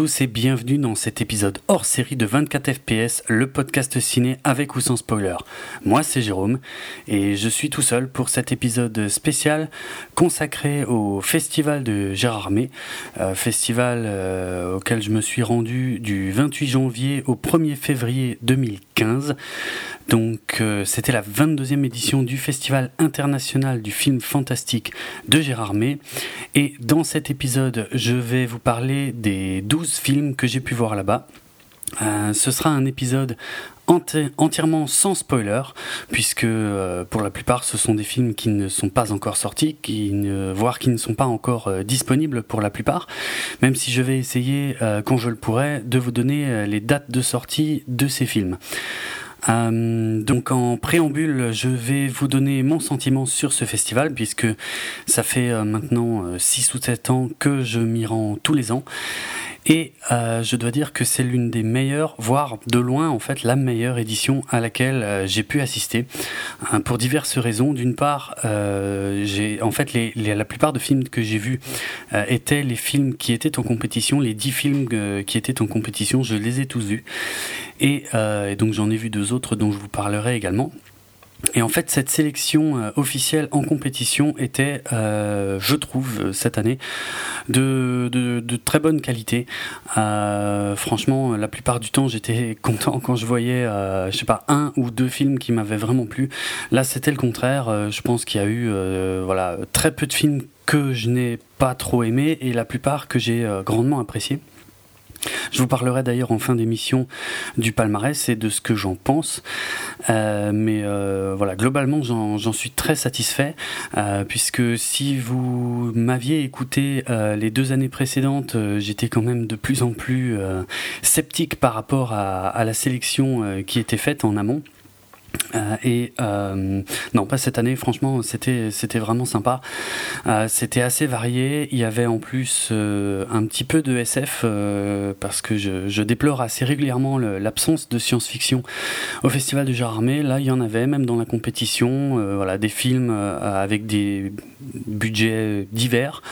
Et bienvenue dans cet épisode hors série de 24 FPS, le podcast ciné avec ou sans spoiler. Moi c'est Jérôme et je suis tout seul pour cet épisode spécial consacré au festival de Gérardmer, euh, festival euh, auquel je me suis rendu du 28 janvier au 1er février 2015. Donc euh, c'était la 22e édition du Festival international du film fantastique de Gérardmer et dans cet épisode je vais vous parler des 12 films que j'ai pu voir là-bas. Euh, ce sera un épisode entièrement sans spoiler, puisque euh, pour la plupart ce sont des films qui ne sont pas encore sortis, qui voire qui ne sont pas encore disponibles pour la plupart, même si je vais essayer, quand je le pourrai, de vous donner les dates de sortie de ces films. Euh, donc en préambule, je vais vous donner mon sentiment sur ce festival puisque ça fait euh, maintenant 6 euh, ou 7 ans que je m'y rends tous les ans. Et je dois dire que c'est l'une des meilleures, voire de loin en fait la meilleure édition à laquelle j'ai pu assister, pour diverses raisons. D'une part, j'ai en fait les, la plupart de films que j'ai vus étaient les films qui étaient en compétition, les dix films qui étaient en compétition, je les ai tous vus. Et donc j'en ai vu deux autres dont je vous parlerai également. Et en fait, cette sélection euh, officielle en compétition était, euh, je trouve, euh, cette année, de, très bonne qualité. franchement, la plupart du temps, j'étais content quand je voyais, je sais pas, un ou deux films qui m'avaient vraiment plu. Là, c'était le contraire. je pense qu'il y a eu, voilà, très peu de films que je n'ai pas trop aimés et la plupart que j'ai grandement appréciés. Je vous parlerai d'ailleurs en fin d'émission du palmarès et de ce que j'en pense. Euh, mais euh, voilà, globalement, j'en suis très satisfait, euh, puisque si vous m'aviez écouté les deux années précédentes, j'étais quand même de plus en plus sceptique par rapport à la sélection qui était faite en amont. Euh, et euh, non, pas cette année. Franchement, c'était c'était vraiment sympa. Euh, c'était assez varié. Il y avait en plus un petit peu de SF parce que je, déplore assez régulièrement l'absence de science-fiction au Festival de Armé. Là, il y en avait même dans la compétition. voilà, des films avec des budgets divers,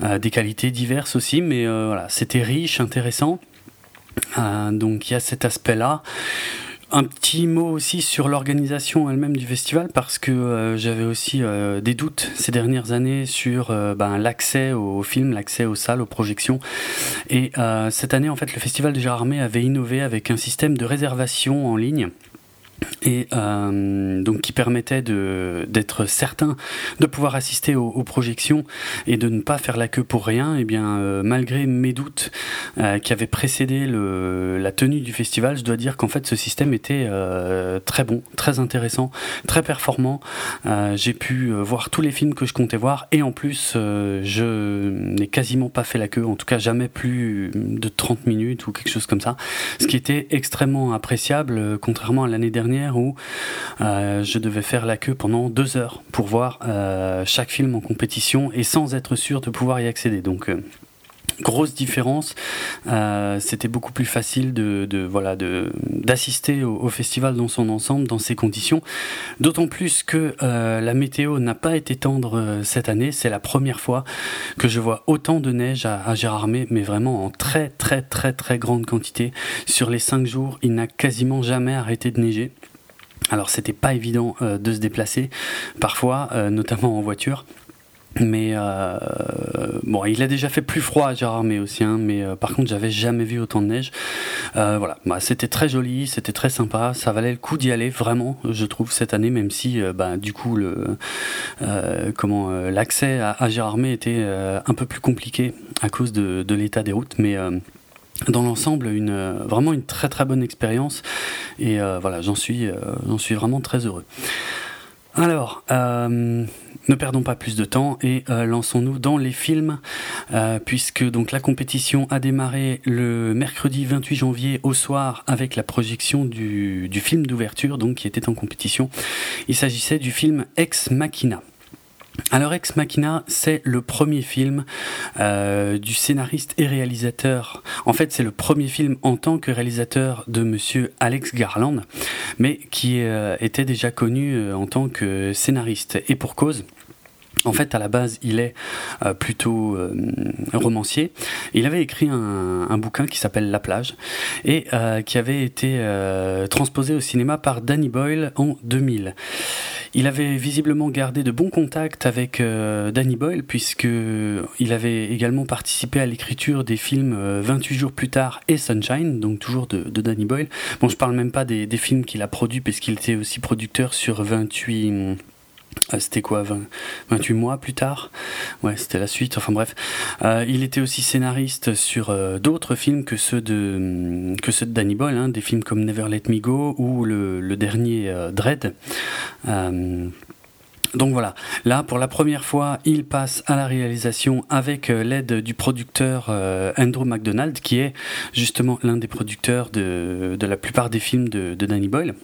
des qualités diverses aussi. Mais voilà, c'était riche, intéressant. donc il y a cet aspect-là. Un petit mot aussi sur l'organisation elle-même du festival parce que euh, j'avais aussi euh, des doutes ces dernières années sur euh, ben, l'accès aux films, l'accès aux salles, aux projections. Et cette année, en fait, le festival de Gérardmer avait innové avec un système de réservation en ligne et euh, donc qui permettait d'être certain de pouvoir assister aux, projections et de ne pas faire la queue pour rien. Et bien euh, malgré mes doutes euh, qui avaient précédé le, la tenue du festival, je dois dire qu'en fait ce système était très bon, très intéressant, très performant. J'ai pu voir tous les films que je comptais voir et en plus je n'ai quasiment pas fait la queue, en tout cas jamais plus de 30 minutes ou quelque chose comme ça, ce qui était extrêmement appréciable contrairement à l'année dernière où euh, je devais faire la queue pendant deux heures pour voir euh, chaque film en compétition et sans être sûr de pouvoir y accéder. Donc euh, grosse différence. c'était beaucoup plus facile de, voilà d'assister au, festival dans son ensemble dans ces conditions. D'autant plus que la météo n'a pas été tendre cette année. C'est la première fois que je vois autant de neige à, à Gérardmer, mais vraiment en très très très très grande quantité. Sur les cinq jours, il n'a quasiment jamais arrêté de neiger. Alors c'était pas évident euh, de se déplacer parfois, euh, notamment en voiture. Mais euh, bon, il a déjà fait plus froid à Gérardmer aussi, hein, mais par contre, j'avais jamais vu autant de neige. voilà, bah, c'était très joli, c'était très sympa, ça valait le coup d'y aller vraiment, je trouve cette année, même si, bah, du coup, le comment l'accès à, à Gérardmer était un peu plus compliqué à cause de, de l'état des routes, mais dans l'ensemble une vraiment une très très bonne expérience. Et euh, voilà j'en suis euh, j'en suis vraiment très heureux. Alors euh, ne perdons pas plus de temps et lançons-nous dans les films puisque donc la compétition a démarré le mercredi 28 janvier au soir avec la projection du, film d'ouverture donc qui était en compétition il s'agissait du film Ex Machina alors Ex Machina, c'est le premier film euh, du scénariste et réalisateur. En fait, c'est le premier film en tant que réalisateur de Monsieur Alex Garland, mais qui euh, était déjà connu euh, en tant que scénariste. Et pour cause, En fait, à la base, il est euh, plutôt euh, romancier. Il avait écrit un, bouquin qui s'appelle La plage et euh, qui avait été transposé au cinéma par Danny Boyle en 2000. Il avait visiblement gardé de bons contacts avec Danny Boyle puisque il avait également participé à l'écriture des films 28 jours plus tard et Sunshine, donc toujours de, Danny Boyle. Bon, je parle même pas des, des films qu'il a produits puisqu'il était aussi producteur sur 28 ah, c'était quoi 28 mois plus tard? Ouais, c'était la suite. Enfin bref, euh, il était aussi scénariste sur euh, d'autres films que ceux de que ceux Danny Boyle, hein, des films comme Never Let Me Go ou le, dernier euh, Dread. donc voilà, là pour la première fois, il passe à la réalisation avec l'aide du producteur Andrew McDonald, qui est justement l'un des producteurs de, de, la plupart des films de Danny Boyle.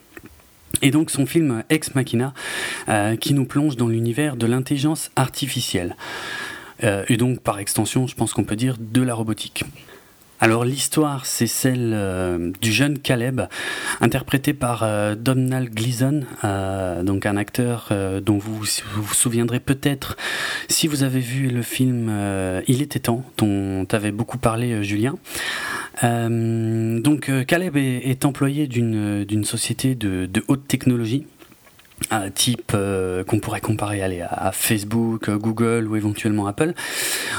Et donc son film Ex Machina, euh, qui nous plonge dans l'univers de l'intelligence artificielle. Euh, et donc par extension, je pense qu'on peut dire de la robotique. Alors l'histoire, c'est celle euh, du jeune Caleb, interprété par euh, Domhnall Gleeson, euh, donc un acteur dont vous vous, souviendrez peut-être si vous avez vu le film Il était temps, dont avait beaucoup parlé Julien. donc Caleb est, employé d'une société de haute technologie un type euh, qu'on pourrait comparer à, Facebook, Google ou éventuellement Apple.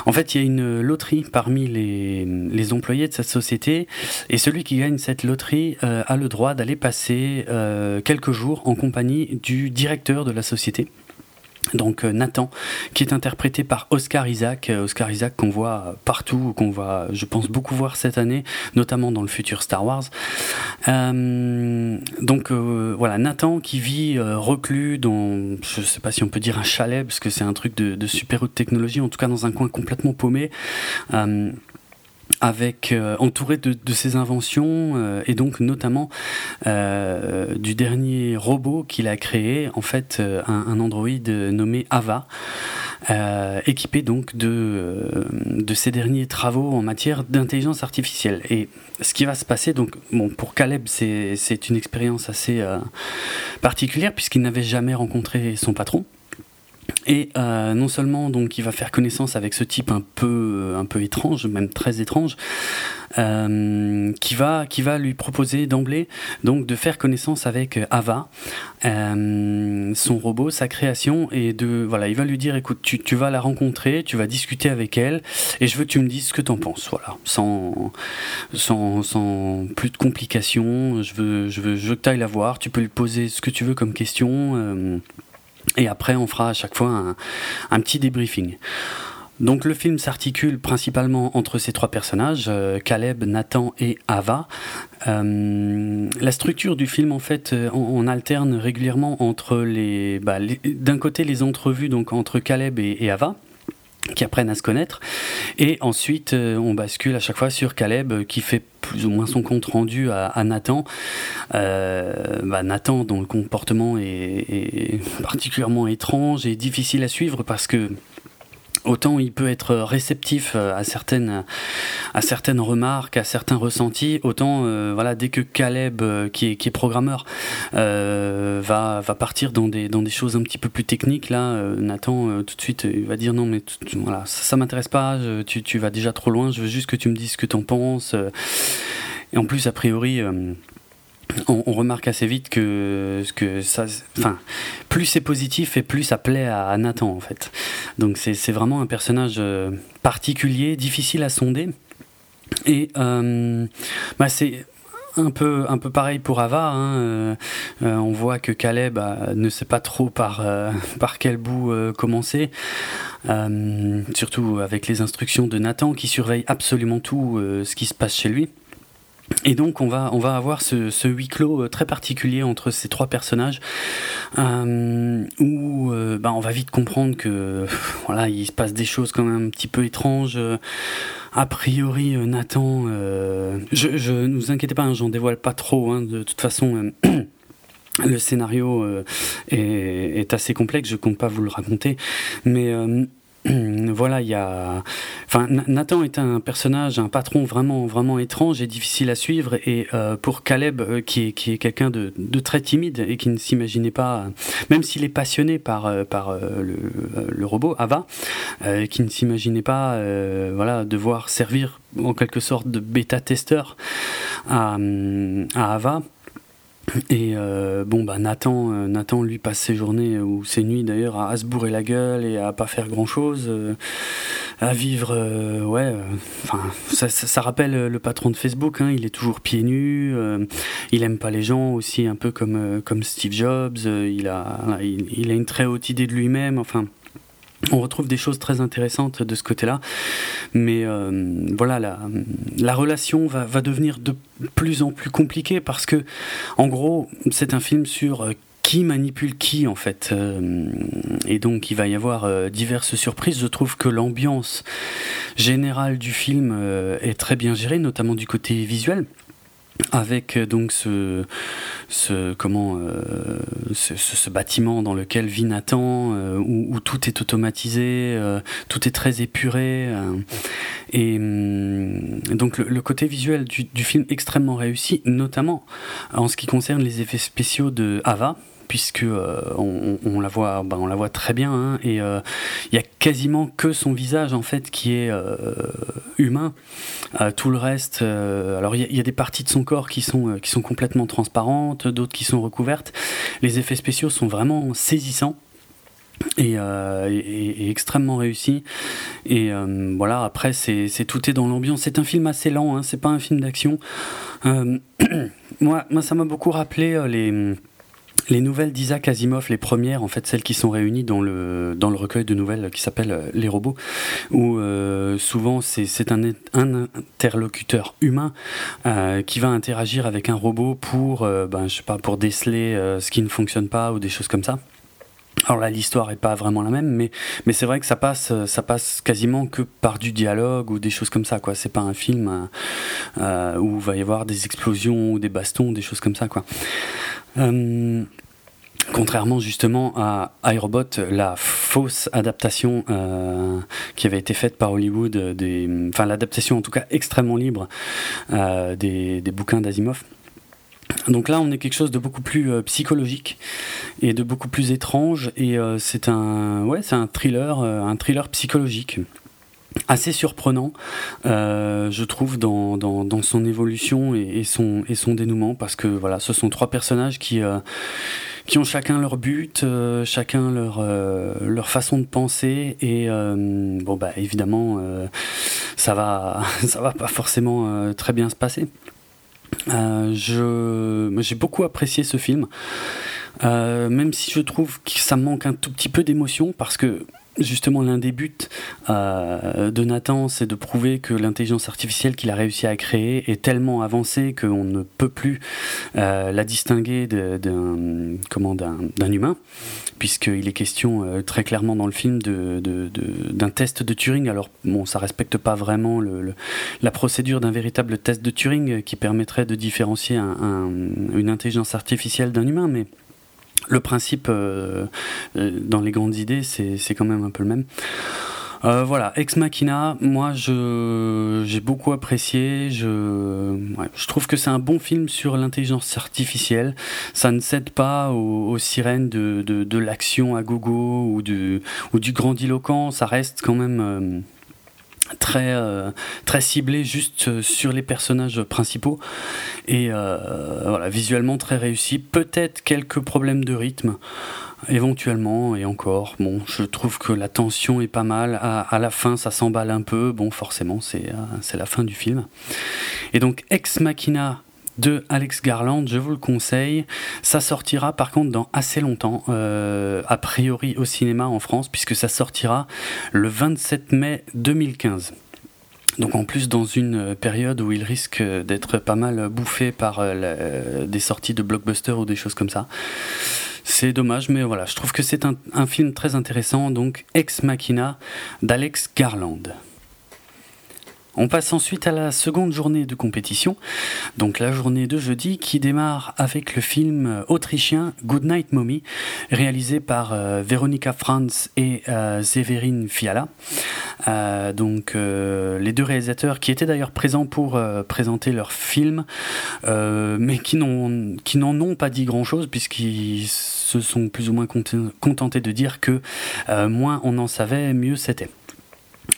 En fait, il y a une loterie parmi les, employés de cette société et celui qui gagne cette loterie euh, a le droit d'aller passer euh, quelques jours en compagnie du directeur de la société donc euh, Nathan, qui est interprété par Oscar Isaac, euh, Oscar Isaac qu'on voit partout, qu'on va, je pense, beaucoup voir cette année, notamment dans le futur Star Wars. Euh, donc voilà, Nathan qui vit reclus dans, je sais pas si on peut dire un chalet, parce que c'est un truc de, de super haute technologie, en tout cas dans un coin complètement paumé avec euh, entouré de, ses inventions euh, et donc notamment euh, du dernier robot qu'il a créé, en fait un, un androïde nommé Ava, équipé donc de, de ses derniers travaux en matière d'intelligence artificielle. Et ce qui va se passer, donc bon, pour Caleb, c'est une expérience assez particulière puisqu'il n'avait jamais rencontré son patron. Et euh, non seulement donc il va faire connaissance avec ce type un peu un peu étrange, même très étrange, euh, qui va qui va lui proposer d'emblée donc de faire connaissance avec Ava, euh, son robot, sa création, et de voilà, il va lui dire écoute, tu, tu vas la rencontrer, tu vas discuter avec elle, et je veux que tu me dises ce que t'en penses, voilà, sans sans sans plus de complications. Je veux je veux je veux la voir, tu peux lui poser ce que tu veux comme question. Et après, on fera à chaque fois un, petit débriefing. Donc le film s'articule principalement entre ces trois personnages, euh, Caleb, Nathan et Ava. Euh, la structure du film, en fait, euh, on, alterne régulièrement entre bah, les, d'un côté les entrevues donc entre Caleb et Ava, qui apprennent à se connaître. Et ensuite, euh, on bascule à chaque fois sur Caleb euh, qui fait plus ou moins son compte rendu à, Nathan. Euh, bah, Nathan dont le comportement est, particulièrement étrange et difficile à suivre parce que Autant il peut être réceptif euh, à certaines, à certaines remarques, à certains ressentis, autant euh, voilà, dès que Caleb, euh, qui, est, programmeur, va, va partir dans des, dans des choses un petit peu plus techniques, là, Nathan, tout de suite, il va dire non, mais voilà, ça, ça m'intéresse pas, tu, tu vas déjà trop loin, je veux juste que tu me dises ce que tu en penses. Et en plus, a priori, on, remarque assez vite que, que ça, enfin, plus c'est positif et plus ça plaît à, Nathan en fait. Donc c'est vraiment un personnage euh, particulier, difficile à sonder. Et euh, bah c'est un peu, un peu pareil pour Ava. Hein. Euh, on voit que Caleb ne sait pas trop par, par quel bout commencer. surtout avec les instructions de Nathan qui surveille absolument tout ce qui se passe chez lui. Et donc on va on va avoir ce, huis clos euh, très particulier entre ces trois personnages euh, où euh, bah, on va vite comprendre que voilà il se passe des choses quand même un petit peu étranges. A priori Nathan, je, ne vous inquiétez pas, hein, j'en dévoile pas trop. Hein, de toute façon. le scénario est, assez complexe, je compte pas vous le raconter, mais voilà, il y a. Enfin, Nathan est un personnage, un patron vraiment, vraiment étrange et difficile à suivre. Et euh, pour Caleb, euh, qui est, qui est quelqu'un de, de, très timide et qui ne s'imaginait pas, même s'il est passionné par, euh, par le, le, robot Ava, qui ne s'imaginait pas, voilà, devoir servir en quelque sorte de bêta-testeur à, à Ava et euh, bon, bah Nathan, euh, Nathan, lui, passe ses journées, ou ses nuits d'ailleurs, à, se bourrer la gueule et à pas faire grand chose, euh, à vivre, ouais, enfin, ça, ça, rappelle le patron de Facebook, hein, il est toujours pieds nus, il aime pas les gens aussi, un peu comme, comme Steve Jobs, il, a, il, a une très haute idée de lui-même, enfin on retrouve des choses très intéressantes de ce côté-là. Mais euh, voilà, la, la relation va, va, devenir de plus en plus compliquée parce que, en gros, c'est un film sur euh, qui manipule qui en fait. Euh, et donc il va y avoir diverses surprises. Je trouve que l'ambiance générale du film est très bien gérée, notamment du côté visuel avec euh, donc ce, ce comment euh, ce, bâtiment dans lequel vit Nathan euh, où, tout est automatisé tout est très épuré et hum, donc le, le, côté visuel du, du, film extrêmement réussi notamment en ce qui concerne les effets spéciaux de Ava puisque euh, on, la voit, bah, on la voit très bien, hein, et il euh, y a quasiment que son visage en fait qui est euh, humain. tout le reste, alors il y, a des parties de son corps qui sont qui sont complètement transparentes, d'autres qui sont recouvertes. Les effets spéciaux sont vraiment saisissants. Et, extrêmement réussis et voilà après c'est tout est dans l'ambiance c'est un film assez lent hein, c'est pas un film d'action moi moi ça m'a beaucoup rappelé les les nouvelles d'Isaac Asimov, les premières, en fait, celles qui sont réunies dans le, dans le recueil de nouvelles qui s'appelle euh, Les robots, où euh, souvent c'est un, un interlocuteur humain euh, qui va interagir avec un robot pour, ben, je sais pas, pour déceler ce qui ne fonctionne pas ou des choses comme ça. Alors là, l'histoire est pas vraiment la même, mais, mais c'est vrai que ça passe, ça passe quasiment que par du dialogue ou des choses comme ça, quoi. C'est pas un film euh, où il va y avoir des explosions ou des bastons, des choses comme ça, quoi. Euh, contrairement justement à iRobot, la fausse adaptation euh, qui avait été faite par Hollywood, des, enfin l'adaptation en tout cas extrêmement libre euh, des, bouquins d'Asimov. Donc là, on est quelque chose de beaucoup plus euh, psychologique et de beaucoup plus étrange, et c'est un, ouais, c'est un thriller, un thriller psychologique assez surprenant, euh, je trouve, dans, son évolution et, son, dénouement, parce que voilà, ce sont trois personnages qui, euh, qui ont chacun leur but, euh, chacun leur, leur façon de penser, et bon, bah évidemment, ça, va, ça va pas forcément très bien se passer. je, j'ai beaucoup apprécié ce film, même si je trouve que ça manque un tout petit peu d'émotion, parce que justement l'un des buts euh, de Nathan, c'est de prouver que l'intelligence artificielle qu'il a réussi à créer est tellement avancée qu'on ne peut plus euh, la distinguer d'un comment d'un humain, puisqu'il est question euh, très clairement dans le film d'un de, de, test de Turing. Alors bon, ça respecte pas vraiment la procédure d'un véritable test de Turing qui permettrait de différencier un, un, une intelligence artificielle d'un humain, mais le principe euh, euh, dans les grandes idées, c'est quand même un peu le même. Euh, voilà, Ex Machina, moi j'ai beaucoup apprécié. Je, trouve que c'est un bon film sur l'intelligence artificielle. Ça ne cède pas aux, sirènes de, l'action à gogo ou du, ou du grandiloquent. Ça reste quand même très euh, très ciblé juste euh, sur les personnages principaux. Et euh, voilà visuellement très réussi. Peut-être quelques problèmes de rythme éventuellement et encore. Bon je trouve que la tension est pas mal. À, à la fin ça s'emballe un peu. Bon forcément c'est c'est la fin du film. Et donc Ex Machina de Alex Garland, je vous le conseille. Ça sortira par contre dans assez longtemps, euh, a priori au cinéma en France, puisque ça sortira le 27 mai 2015. Donc en plus dans une période où il risque d'être pas mal bouffé par euh, des sorties de blockbusters ou des choses comme ça. C'est dommage, mais voilà, je trouve que c'est un, film très intéressant, donc Ex Machina d'Alex Garland. On passe ensuite à la seconde journée de compétition, donc la journée de jeudi qui démarre avec le film autrichien Goodnight Mommy, réalisé par euh, Veronika Franz et euh, Fiala. Euh, donc les deux réalisateurs qui étaient d'ailleurs présents pour présenter leur film, mais qui n'en ont pas dit grand-chose puisqu'ils se sont plus ou moins contentés de dire que moins on en savait, mieux c'était.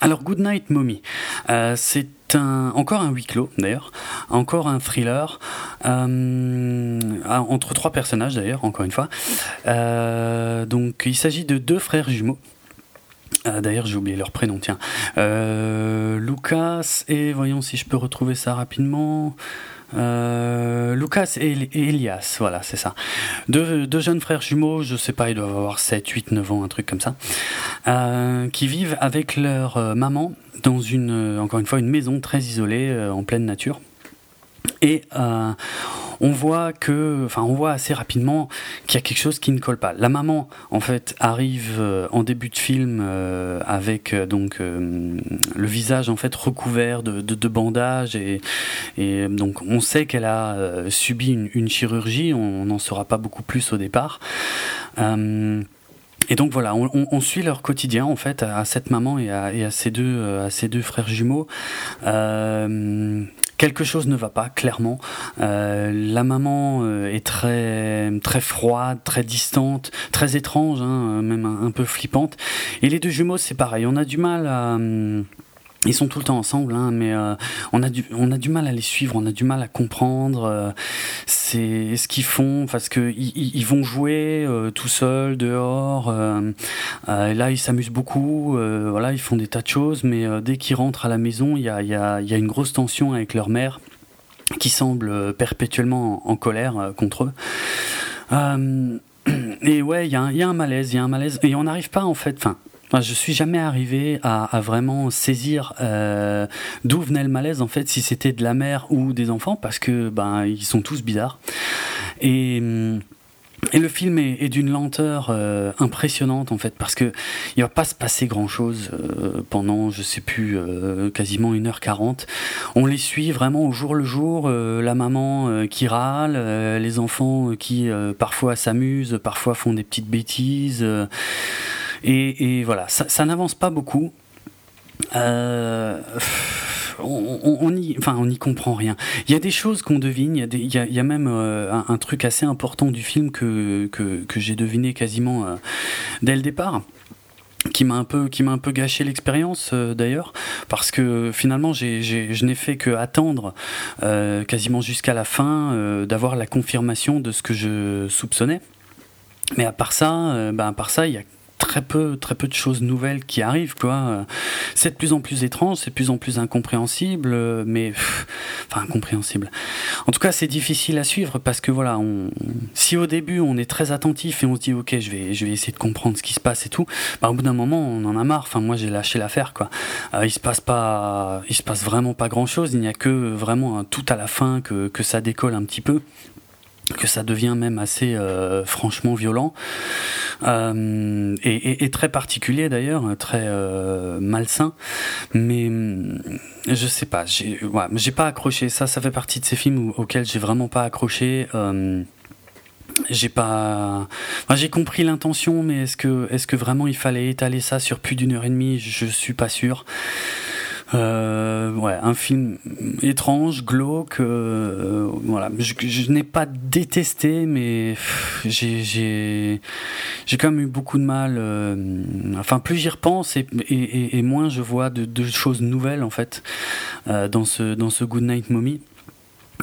Alors Goodnight Mommy, euh, c'est un, encore un huis clos d'ailleurs, encore un thriller euh, entre trois personnages d'ailleurs, encore une fois. Euh, donc il s'agit de deux frères jumeaux. D'ailleurs, j'ai oublié leur prénom, tiens. Lucas et voyons si je peux retrouver ça rapidement. Euh, Lucas et, Elias, voilà, c'est ça. Deux, jeunes frères jumeaux, je sais pas, ils doivent avoir 7, 8, 9 ans, un truc comme ça, euh, qui vivent avec leur euh, maman dans une, encore une fois, une maison très isolée en pleine nature. Et on voit que, enfin, on voit assez rapidement qu'il y a quelque chose qui ne colle pas. La maman, en fait, arrive euh, en début de film euh, avec euh, donc le visage en fait recouvert de, bandages et, donc on sait qu'elle a subi une, chirurgie. On n'en saura pas beaucoup plus au départ. et donc voilà, on, suit leur quotidien en fait à, cette maman et à, et ces deux, à ces deux frères jumeaux. Euh, quelque chose ne va pas, clairement. Euh, la maman euh, est très, très froide, très distante, très étrange, hein, même un, peu flippante. Et les deux jumeaux, c'est pareil. On a du mal à. Ils sont tout le temps ensemble, hein, mais euh, on, a du, on a du mal à les suivre, on a du mal à comprendre euh, c'est ce qu'ils font, parce que ils, vont jouer euh, tout seuls dehors. là, ils s'amusent beaucoup, voilà, ils font des tas de choses, mais dès qu'ils rentrent à la maison, il y a, y, a, y a, une grosse tension avec leur mère, qui semble perpétuellement en, colère contre eux. et ouais, il y, y, a un malaise, il y a un malaise, et on n'arrive pas en fait, je suis jamais arrivé à, vraiment saisir euh, d'où venait le malaise en fait, si c'était de la mère ou des enfants, parce que ben ils sont tous bizarres. Et hum, le film est, d'une lenteur euh, impressionnante en fait parce que il va pas se passer grand chose euh, pendant je sais plus quasiment 1h40. On les suit vraiment au jour le jour, la maman qui râle, les enfants qui parfois s'amusent, parfois font des petites bêtises. Et, voilà, ça, n'avance pas beaucoup. Euh, on, n'y enfin, on comprend rien. Il y a des choses qu'on devine, il y, a, même euh, un, truc assez important du film que, que, j'ai deviné quasiment euh, dès le départ qui m'a un peu qui m'a un peu gâché l'expérience d'ailleurs parce que finalement j'ai, je n'ai fait que attendre quasiment jusqu'à la fin d'avoir la confirmation de ce que je soupçonnais mais à part ça ben à part ça il y a très peu, très peu de choses nouvelles qui arrivent, quoi. C'est de plus en plus étrange, c'est de plus en plus incompréhensible, mais enfin incompréhensible. En tout cas, c'est difficile à suivre parce que voilà, si au début on est très attentif et on se dit ok, je vais, je vais essayer de comprendre ce qui se passe et tout, bah, au bout d'un moment on en a marre. Enfin moi j'ai lâché l'affaire, quoi. Euh, il se passe pas, il se passe vraiment pas grand chose. Il n'y a que vraiment tout à la fin que, que ça décolle un petit peu que ça devient même assez euh, franchement violent euh, et, très particulier d'ailleurs, très euh, malsain. Mais je sais pas, j'ai j'ai pas accroché. Ça, ça fait partie de ces films auxquels j'ai vraiment pas accroché. j'ai pas, j'ai compris l'intention, mais est-ce que est-ce que vraiment il fallait étaler ça sur plus d'une heure et demie? Je suis pas sûr. Euh, ouais, un film étrange, glauque. Euh, voilà, je, n'ai pas détesté, mais j'ai quand même eu beaucoup de mal. Euh, enfin, plus j'y repense et, moins je vois de, de, choses nouvelles en fait dans ce dans ce Good Night Mommy.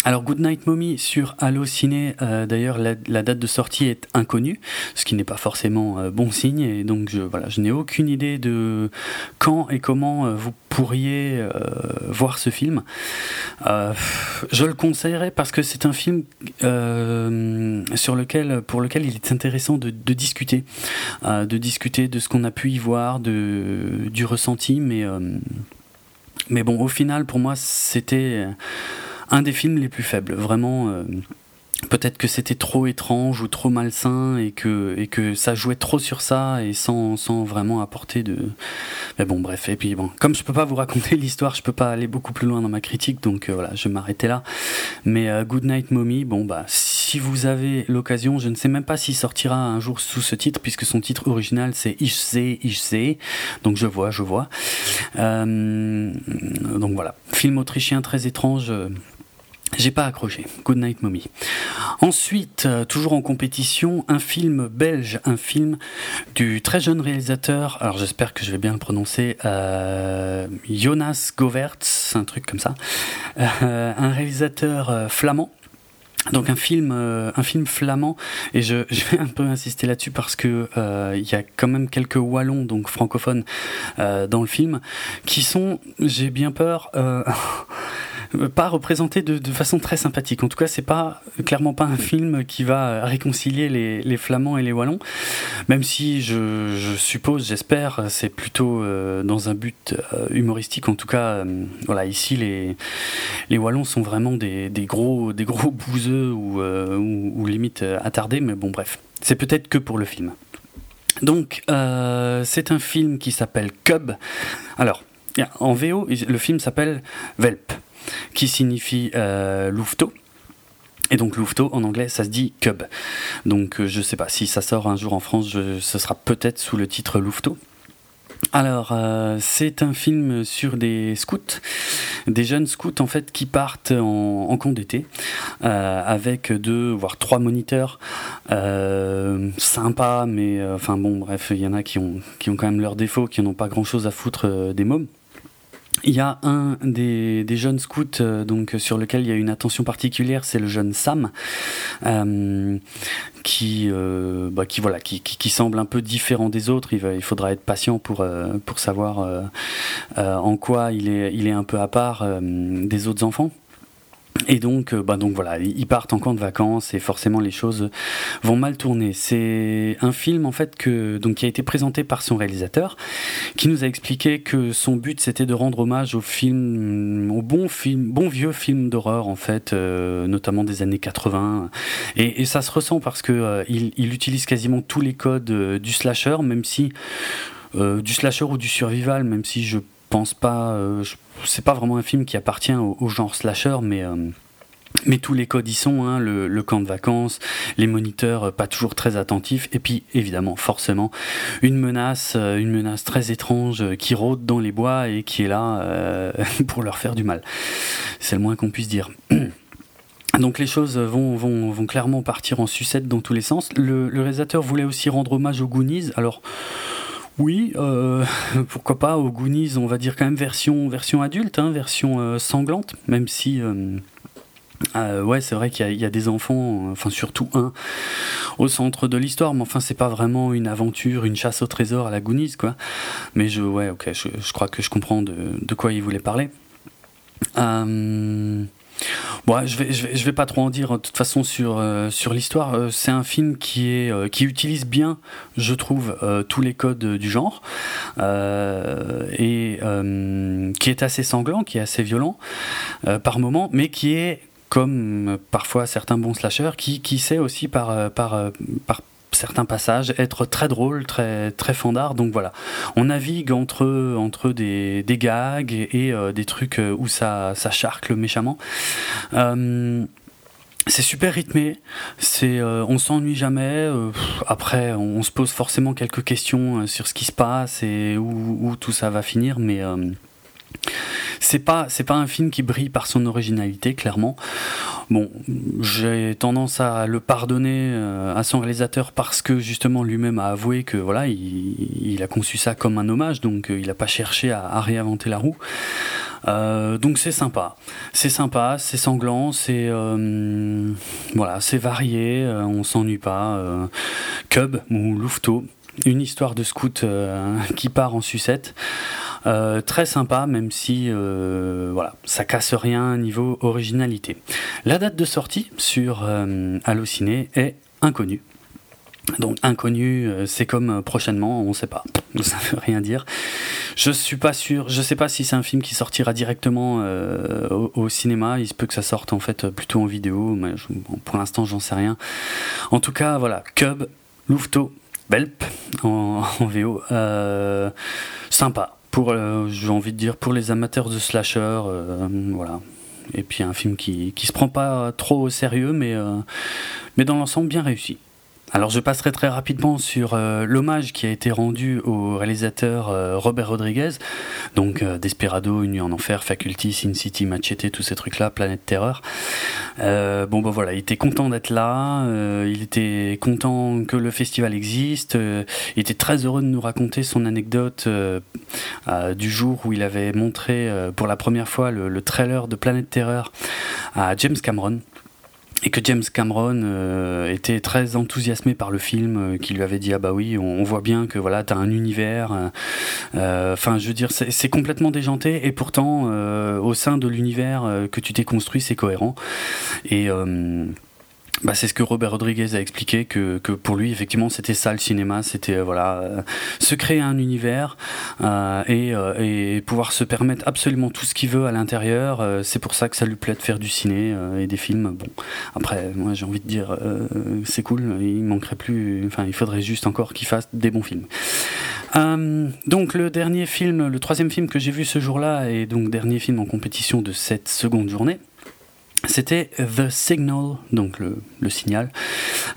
Alors Goodnight Mommy sur Allociné, euh, d'ailleurs la, date de sortie est inconnue, ce qui n'est pas forcément euh, bon signe, et donc je, voilà, je n'ai aucune idée de quand et comment euh, vous pourriez voir ce film. je le conseillerais parce que c'est un film sur lequel, pour lequel il est intéressant de, de discuter, de discuter de ce qu'on a pu y voir, de, du ressenti, mais, mais bon, au final pour moi c'était un des films les plus faibles. Vraiment, euh, peut-être que c'était trop étrange ou trop malsain et que, et que ça jouait trop sur ça et sans, sans vraiment apporter de. Mais bon, bref. Et puis bon, comme je peux pas vous raconter l'histoire, je peux pas aller beaucoup plus loin dans ma critique, donc euh, voilà, je vais m'arrêter là. Mais euh, Good Night Mommy, bon bah, si vous avez l'occasion, je ne sais même pas s'il sortira un jour sous ce titre, puisque son titre original c'est Ich sehe, Ich sehe. Donc je vois, je vois. Euh, donc voilà, film autrichien très étrange. J'ai pas accroché. Good Night Mommy. Ensuite, euh, toujours en compétition, un film belge, un film du très jeune réalisateur, alors j'espère que je vais bien le prononcer, euh, Jonas Govertz, un truc comme ça, euh, un réalisateur flamand. Donc un film, un film flamand, et je, vais un peu insister là-dessus parce que il y a quand même quelques wallons, donc francophones, dans le film, qui sont, j'ai bien peur, euh, pas représenté de, façon très sympathique. En tout cas, c'est pas clairement pas un film qui va réconcilier les, Flamands et les Wallons, même si je, suppose, j'espère, c'est plutôt euh, dans un but euh, humoristique. En tout cas, euh, voilà, ici les, les Wallons sont vraiment des, des gros des gros bouseux ou, euh, ou, ou limite attardés, mais bon, bref, c'est peut-être que pour le film. Donc, c'est un film qui s'appelle Cub. Alors, en VO, le film s'appelle Velp qui signifie euh, louveteau. Et donc louveteau en anglais ça se dit cub. Donc euh, je sais pas si ça sort un jour en France, ce sera peut-être sous le titre louveteau. Alors, euh, c'est un film sur des scouts, des jeunes scouts en fait qui partent en, en camp d'été euh, avec deux voire trois moniteurs euh, sympas, mais euh, enfin bon, bref, il y en a qui ont qui ont quand même leurs défauts, qui n'ont pas grand chose à foutre des mômes. Il y a un des, jeunes scouts euh, donc sur lequel il y a une attention particulière, c'est le jeune Sam, euh, qui, euh, bah, qui voilà, qui, qui, qui, semble un peu différent des autres. Il, il faudra être patient pour pour savoir en quoi il est il est un peu à part des autres enfants. Et donc, euh, bah donc voilà, ils partent en camp de vacances et forcément les choses vont mal tourner. C'est un film en fait que donc qui a été présenté par son réalisateur, qui nous a expliqué que son but c'était de rendre hommage au film, au bon film, bon vieux film d'horreur en fait, euh, notamment des années 80. Et, ça se ressent parce que euh, il, il, utilise quasiment tous les codes du slasher, même si du slasher ou du survival, même si je pense pas. Euh, c'est pas vraiment un film qui appartient au, genre slasher, mais. Euh, mais tous les codes y sont, hein, le, camp de vacances, les moniteurs euh, pas toujours très attentifs, et puis évidemment, forcément, une menace, une menace très étrange qui rôde dans les bois et qui est là pour leur faire du mal. C'est le moins qu'on puisse dire. Donc les choses vont, vont, vont, clairement partir en sucette dans tous les sens. Le, le réalisateur voulait aussi rendre hommage aux Goonies. Alors oui, euh, pourquoi pas aux Goonies, on va dire quand même version, version adulte, hein, version euh, sanglante, même si... Euh, ouais, c'est vrai qu'il y, a des enfants, enfin surtout un, au centre de l'histoire, mais enfin c'est pas vraiment une aventure, une chasse au trésor à la Goonies, quoi. Mais je, ouais, ok, je, crois que je comprends de, quoi il voulait parler. Bon, je vais, je vais, pas trop en dire de toute façon sur euh, sur l'histoire. Euh, c'est un film qui est euh, qui utilise bien, je trouve, tous les codes du genre et qui est assez sanglant, qui est assez violent par moment, mais qui est comme parfois certains bons slashers, qui qui sait aussi par par par certains passages être très drôle, très très fandard. Donc voilà, on navigue entre entre des, des gags et, euh, des trucs où ça ça charcle méchamment. Euh, c'est super rythmé, c'est euh, on s'ennuie jamais. Euh, après, on, se pose forcément quelques questions sur ce qui se passe et où, où tout ça va finir, mais euh, c'est pas pas un film qui brille par son originalité clairement. Bon j'ai tendance à le pardonner euh, à son réalisateur parce que justement lui-même a avoué que voilà il, a conçu ça comme un hommage donc euh, il a pas cherché à, réinventer la roue. Euh, donc c'est sympa. C'est sympa c'est sanglant c'est voilà c'est varié on s'ennuie pas Cub ou Louveteau une histoire de scout qui part en sucette euh, très sympa, même si euh, voilà, ça casse rien niveau originalité. La date de sortie sur euh, Allociné est inconnue. Donc inconnu, euh, c'est comme euh, prochainement, on ne sait pas, ça veut rien dire. Je suis pas sûr, je sais pas si c'est un film qui sortira directement euh, au, cinéma. Il se peut que ça sorte en fait plutôt en vidéo, pour l'instant j'en sais rien. En tout cas, voilà, Cub, Louveteau, Belp en, VO, sympa. Pour, j'ai envie de dire, pour les amateurs de slasher, voilà. Et puis un film qui qui se prend pas trop au sérieux, mais mais dans l'ensemble bien réussi. Alors je passerai très rapidement sur euh, l'hommage qui a été rendu au réalisateur euh, Robert Rodriguez, donc euh, Desperado, Une nuit en enfer, Faculty, Sin City, Machete, tous ces trucs-là, Planète Terreur. bon ben voilà, il était content d'être là, il était content que le festival existe, il était très heureux de nous raconter son anecdote du jour où il avait montré pour la première fois le, le trailer de Planète Terreur à James Cameron et que James Cameron euh, était très enthousiasmé par le film, euh, qui lui avait dit ah bah oui, on, voit bien que voilà t'as un univers. Euh, enfin, je veux dire, c'est complètement déjanté et pourtant au sein de l'univers que tu t'es construit, c'est cohérent. Et bah, c'est ce que Robert Rodriguez a expliqué que, que pour lui effectivement c'était ça le cinéma c'était euh, voilà euh, se créer un univers euh, et, et, pouvoir se permettre absolument tout ce qu'il veut à l'intérieur c'est pour ça que ça lui plaît de faire du ciné et des films. Bon après moi j'ai envie de dire c'est cool il manquerait plus enfin il faudrait juste encore qu'il fasse des bons films. Donc le dernier film le troisième film que j'ai vu ce jour-là et donc dernier film en compétition de cette seconde journée c'était The Signal, donc le, signal.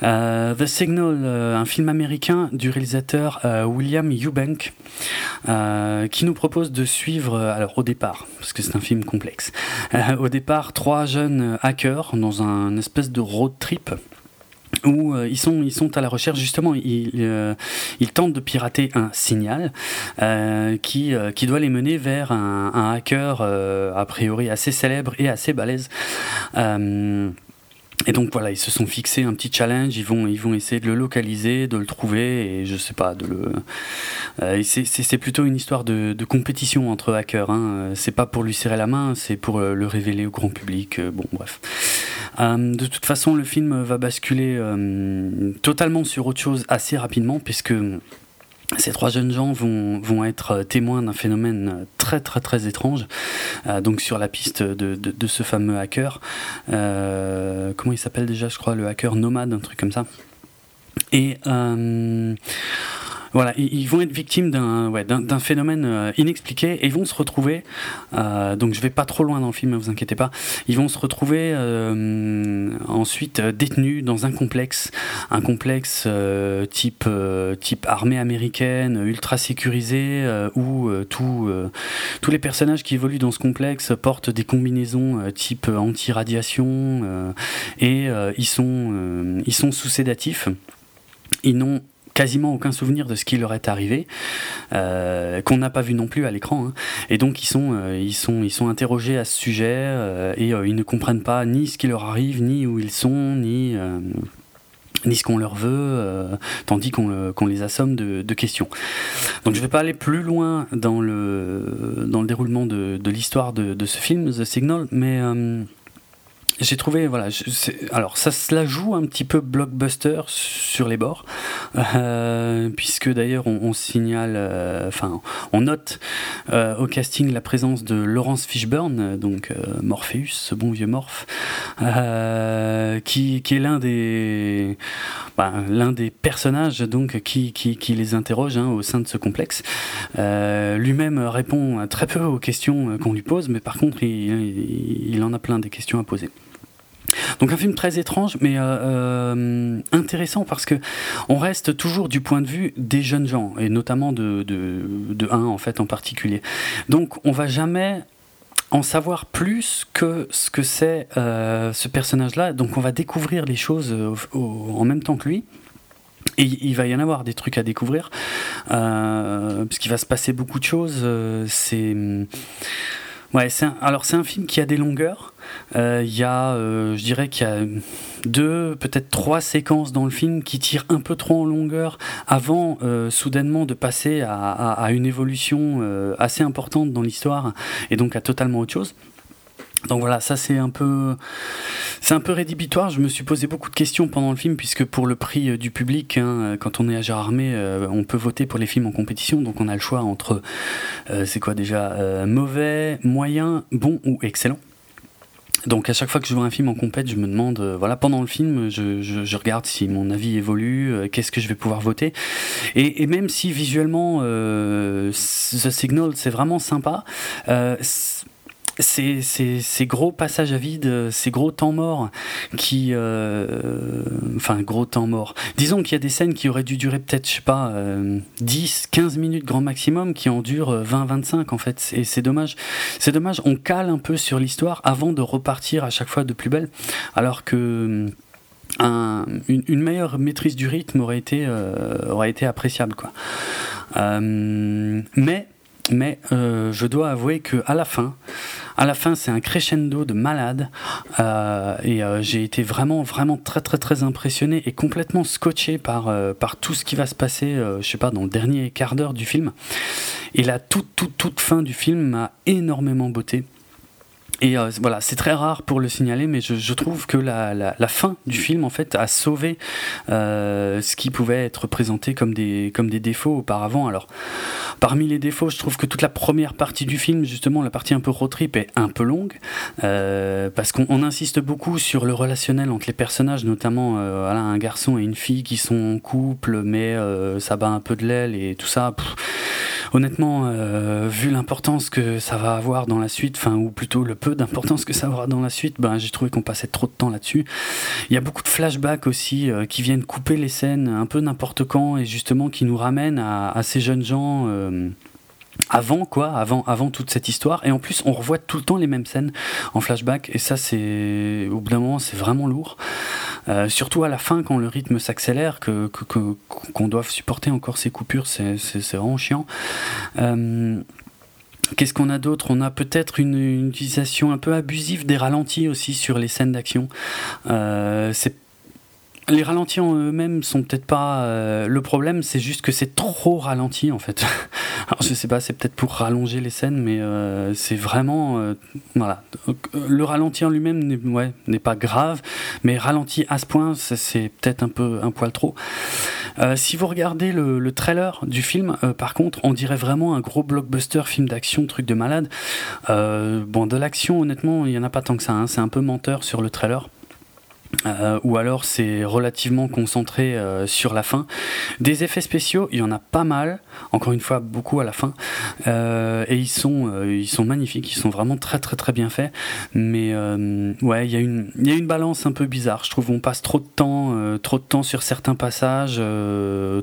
Euh, The Signal, euh, un film américain du réalisateur euh, William Eubank, qui nous propose de suivre, alors au départ, parce que c'est un film complexe, au départ trois jeunes hackers dans un espèce de road trip où euh, ils, sont, ils sont à la recherche, justement, ils, euh, ils tentent de pirater un signal euh, qui, qui doit les mener vers un, un hacker a priori assez célèbre et assez balèze. Et donc voilà, ils se sont fixés un petit challenge, ils vont, ils vont essayer de le localiser, de le trouver, et je sais pas, de le. Euh, c'est plutôt une histoire de, compétition entre hackers. Hein. C'est pas pour lui serrer la main, c'est pour euh, le révéler au grand public. Euh, bon, bref. Euh, de toute façon, le film va basculer totalement sur autre chose assez rapidement, puisque ces trois jeunes gens vont, vont être témoins d'un phénomène très très très étrange, euh, donc sur la piste de, de, ce fameux hacker. Euh, comment il s'appelle déjà, je crois, le hacker nomade, un truc comme ça. Et euh, voilà, ils vont être victimes d'un ouais, d'un phénomène euh, inexpliqué et ils vont se retrouver. Euh, donc je vais pas trop loin dans le film, ne vous inquiétez pas. Ils vont se retrouver euh, ensuite détenus dans un complexe, un complexe type type armée américaine, ultra sécurisé, où tous tous les personnages qui évoluent dans ce complexe portent des combinaisons type anti-radiation et ils sont ils sont sous sédatifs. Ils n'ont quasiment aucun souvenir de ce qui leur est arrivé, euh, qu'on n'a pas vu non plus à l'écran. Hein. Et donc ils sont, euh, ils, sont, ils sont interrogés à ce sujet euh, et ils ne comprennent pas ni ce qui leur arrive, ni où ils sont, ni ni ce qu'on leur veut, tandis qu'on les assomme de, questions. Donc je ne vais pas aller plus loin dans le, dans le déroulement de, de l'histoire de, de, ce film, The Signal, mais j'ai trouvé, voilà, alors ça se la joue un petit peu blockbuster sur les bords, euh, puisque d'ailleurs on, signale, euh, enfin on note euh, au casting la présence de Laurence Fishburne, donc Morpheus, ce bon vieux Morph, qui, qui, est l'un des, l'un des personnages donc qui, qui, les interroge hein, au sein de ce complexe. Lui-même répond très peu aux questions qu'on lui pose, mais par contre il en a plein des questions à poser. Donc un film très étrange, mais euh, euh, intéressant parce que on reste toujours du point de vue des jeunes gens et notamment de de, un en fait en particulier. Donc on va jamais en savoir plus que ce que c'est euh, ce personnage-là. Donc on va découvrir les choses en même temps que lui. Et il va y en avoir des trucs à découvrir, parce qu'il va se passer beaucoup de choses. c'est Ouais, c'est alors c'est un film qui a des longueurs. Euh, il y a, euh, je dirais qu'il y a deux, peut-être trois séquences dans le film qui tirent un peu trop en longueur avant euh, soudainement de passer à, une évolution assez importante dans l'histoire et donc à totalement autre chose. Donc voilà, ça c'est un peu, c'est un peu rédhibitoire. Je me suis posé beaucoup de questions pendant le film, puisque pour le prix du public, hein, quand on est à Gérardmer, on peut voter pour les films en compétition, donc on a le choix entre, c'est quoi déjà, mauvais, moyen, bon ou excellent. Donc à chaque fois que je vois un film en compète, je me demande, euh, voilà, pendant le film, je, regarde si mon avis évolue, euh, qu'est-ce que je vais pouvoir voter. Et, même si visuellement, euh, The Signal, c'est vraiment sympa, ces, ces, gros passages à vide, ces gros temps morts qui. Euh, enfin, gros temps morts. Disons qu'il y a des scènes qui auraient dû durer peut-être, je sais pas, 10, euh, 15 minutes grand maximum, qui en durent 20, 25 en fait. Et c'est dommage. C'est dommage, on cale un peu sur l'histoire avant de repartir à chaque fois de plus belle. Alors que. Un, une, meilleure maîtrise du rythme aurait été, euh, aurait été appréciable. Quoi. mais mais je dois avouer que à la fin, à la fin, c'est un crescendo de malade. Euh, et euh, j'ai été vraiment, vraiment très, très, très impressionné et complètement scotché par, euh, par tout ce qui va se passer, je sais pas, dans le dernier quart d'heure du film. Et la toute, toute, toute fin du film m'a énormément beauté. Et euh, voilà, c'est très rare pour le signaler, mais je, trouve que la, la, fin du film en fait a sauvé euh, ce qui pouvait être présenté comme des comme des défauts auparavant. Alors, parmi les défauts, je trouve que toute la première partie du film, justement la partie un peu road trip, est un peu longue euh, parce qu'on insiste beaucoup sur le relationnel entre les personnages, notamment voilà, un garçon et une fille qui sont en couple, mais ça bat un peu de l'aile et tout ça honnêtement, euh, vu l'importance que ça va avoir dans la suite, enfin, ou plutôt le peu d'importance que ça aura dans la suite, ben, j'ai trouvé qu'on passait trop de temps là-dessus. Il y a beaucoup de flashbacks aussi euh, qui viennent couper les scènes un peu n'importe quand et justement qui nous ramènent à, ces jeunes gens. Euh, avant quoi, avant, avant toute cette histoire. Et en plus, on revoit tout le temps les mêmes scènes en flashback. Et ça, c'est au bout d'un moment, c'est vraiment lourd. Euh, surtout à la fin, quand le rythme s'accélère, que qu'on doive supporter encore ces coupures, c'est vraiment chiant. Euh, qu'est-ce qu'on a d'autre? On a peut-être une, utilisation un peu abusive des ralentis aussi sur les scènes d'action. Euh, les ralentis en eux-mêmes sont peut-être pas euh, le problème, c'est juste que c'est trop ralenti en fait. Alors je sais pas, c'est peut-être pour rallonger les scènes, mais euh, c'est vraiment euh, voilà. Le ralenti en lui-même n'est ouais, pas grave, mais ralenti à ce point, c'est peut-être un peu un poil trop. si vous regardez le, trailer du film, par contre, on dirait vraiment un gros blockbuster film d'action, truc de malade. bon, de l'action, honnêtement, il y en a pas tant que ça. Hein. c'est un peu menteur sur le trailer. Euh, ou alors c'est relativement concentré euh, sur la fin. Des effets spéciaux, il y en a pas mal, encore une fois beaucoup à la fin, euh, et ils sont, ils sont magnifiques, ils sont vraiment très très très bien faits. Mais ouais, il y, a une, y a une balance un peu bizarre. Je trouve on passe trop de temps, trop de temps sur certains passages,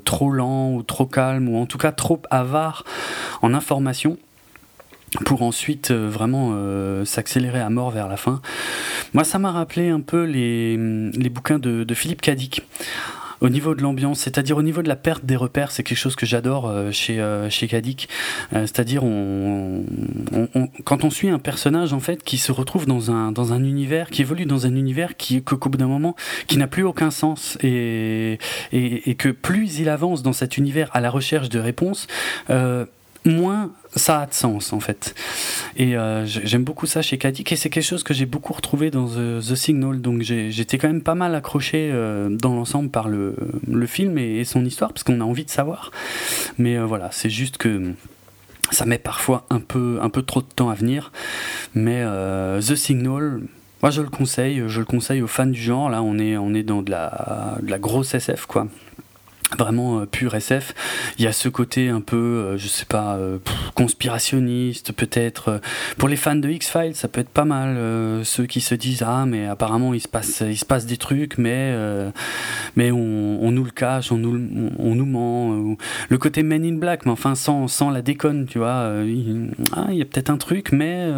trop lent ou trop calme, ou en tout cas trop avare en information pour ensuite euh, vraiment euh, s'accélérer à mort vers la fin. Moi, ça m'a rappelé un peu les, les bouquins de, de Philippe Cadic au niveau de l'ambiance, c'est-à-dire au niveau de la perte des repères, c'est quelque chose que j'adore euh, chez chez Kadik. c'est-à-dire on, on, quand on suit un personnage en fait qui se retrouve dans un dans un univers, qui évolue dans un univers qui qu'au bout d'un moment qui n'a plus aucun sens et, et, et que plus il avance dans cet univers à la recherche de réponses moins ça a de sens en fait. Et euh, j'aime beaucoup ça chez Kadik et c'est quelque chose que j'ai beaucoup retrouvé dans The, Signal. Donc j'étais quand même pas mal accroché euh, dans l'ensemble par le, le film et, son histoire parce qu'on a envie de savoir. Mais euh, voilà, c'est juste que ça met parfois un peu, un peu trop de temps à venir. Mais The Signal, moi je le conseille, je le conseille aux fans du genre. Là on est, on est dans de la, de la grosse SF quoi vraiment euh, pur SF. Il y a ce côté un peu, euh, je sais pas, euh, conspirationniste peut-être. Pour les fans de X-Files, ça peut être pas mal. ceux qui se disent ah mais apparemment il se passe, il se passe des trucs, mais mais on, nous le cache, on nous, on, nous ment. Le côté Men in Black, mais enfin sans, sans la déconne, tu vois. Ah, il y a peut-être un truc, mais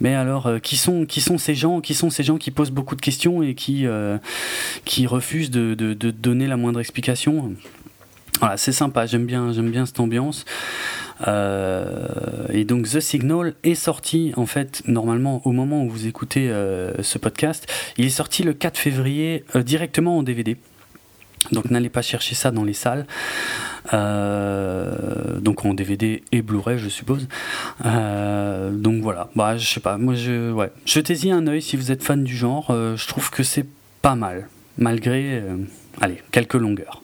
mais alors qui sont qui sont ces gens, qui sont ces gens qui posent beaucoup de questions et qui qui refusent de, de donner la moindre explication voilà, c'est sympa, j'aime bien, j'aime bien cette ambiance. Euh, et donc The Signal est sorti en fait normalement au moment où vous écoutez euh, ce podcast, il est sorti le 4 février euh, directement en DVD. Donc n'allez pas chercher ça dans les salles. donc en DVD et Blu-ray, je suppose. donc voilà, bah, je sais pas, moi je. Ouais. Jetez-y un œil si vous êtes fan du genre, je trouve que c'est pas mal, malgré. allez, quelques longueurs.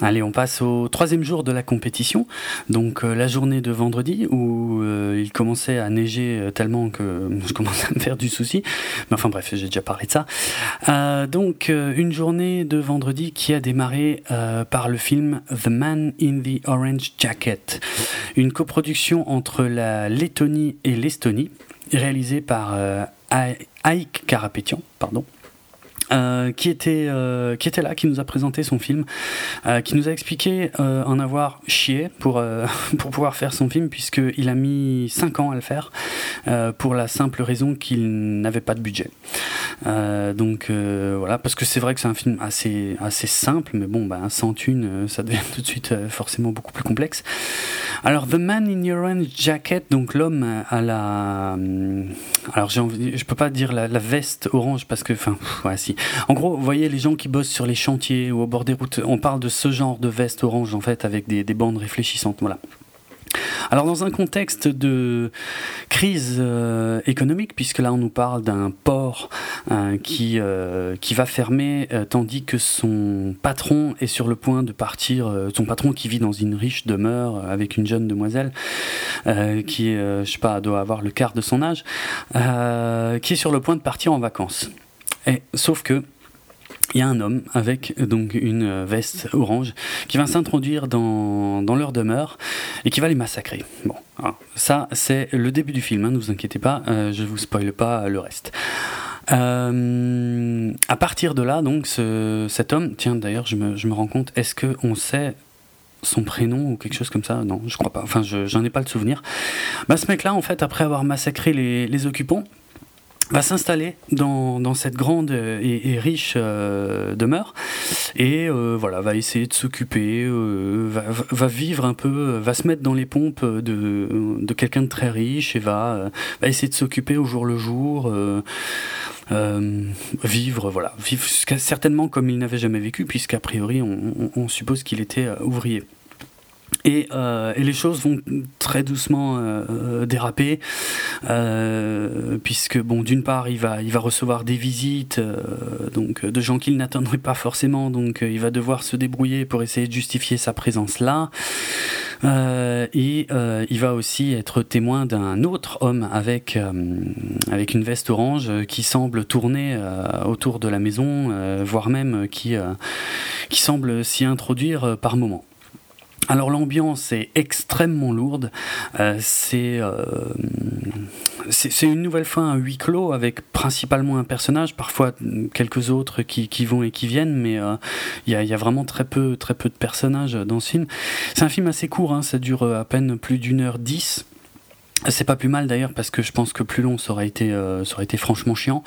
Allez, on passe au troisième jour de la compétition, donc euh, la journée de vendredi où euh, il commençait à neiger euh, tellement que je commençais à me faire du souci. Mais enfin bref, j'ai déjà parlé de ça. donc une journée de vendredi qui a démarré par le film The Man in the Orange Jacket, une coproduction entre la Lettonie et l'Estonie, réalisée par Ike Carapetian, pardon. Euh, qui était euh, qui était là, qui nous a présenté son film, euh, qui nous a expliqué en avoir chié pour pour pouvoir faire son film puisque il a mis 5 ans à le faire pour la simple raison qu'il n'avait pas de budget. donc voilà, parce que c'est vrai que c'est un film assez assez simple, mais bon, bah, sans thune, ça devient tout de suite forcément beaucoup plus complexe. Alors The Man in Your Orange Jacket, donc l'homme à la, alors j'ai envie, je peux pas dire la, la veste orange parce que, enfin, ouais, si, en gros, vous voyez les gens qui bossent sur les chantiers ou au bord des routes, on parle de ce genre de veste orange en fait avec des, bandes réfléchissantes. Voilà. Alors dans un contexte de crise euh, économique, puisque là on nous parle d'un port euh, qui, euh, qui va fermer, tandis que son patron est sur le point de partir, son patron qui vit dans une riche demeure avec une jeune demoiselle, qui, je sais pas, doit avoir le quart de son âge, qui est sur le point de partir en vacances. Et, sauf que il y a un homme avec donc une veste orange qui va s'introduire dans, dans, leur demeure et qui va les massacrer. Bon, ça c'est le début du film, hein, ne vous inquiétez pas, euh, je vous spoile pas le reste. Euh, à partir de là, donc, ce, cet homme, tiens d'ailleurs, je me, je me rends compte, est-ce qu'on sait son prénom ou quelque chose comme ça? Non, je crois pas. Enfin, j'en ai pas le souvenir. Bah, ce mec-là, en fait, après avoir massacré les, les occupants, va s'installer dans, cette grande et, riche euh, demeure. Et euh, voilà va essayer de s'occuper euh, va, vivre un peu va se mettre dans les pompes de, quelqu'un de très riche et va, essayer de s'occuper au jour le jour vivre voilà vivre certainement comme il n'avait jamais vécu puisqu'a priori on suppose qu'il était ouvrier euh, et, les choses vont très doucement euh, euh, déraper, puisque bon, d'une part, il va, il va recevoir des visites, donc de gens qu'il n'attendrait pas forcément, donc il va devoir se débrouiller pour essayer de justifier sa présence là. et il va aussi être témoin d'un autre homme avec avec une veste orange qui semble tourner autour de la maison, voire même qui qui semble s'y introduire par moment. Alors l'ambiance est extrêmement lourde. Euh, euh, c'est une nouvelle fois un huis clos avec principalement un personnage, parfois quelques autres qui, vont et qui viennent, mais euh, il y, a, vraiment très peu, très peu de personnages dans ce film. C'est un film assez court, hein, ça dure à peine plus d'une heure dix. C'est pas plus mal d'ailleurs parce que je pense que plus long ça aurait été, euh, ça aurait été franchement chiant.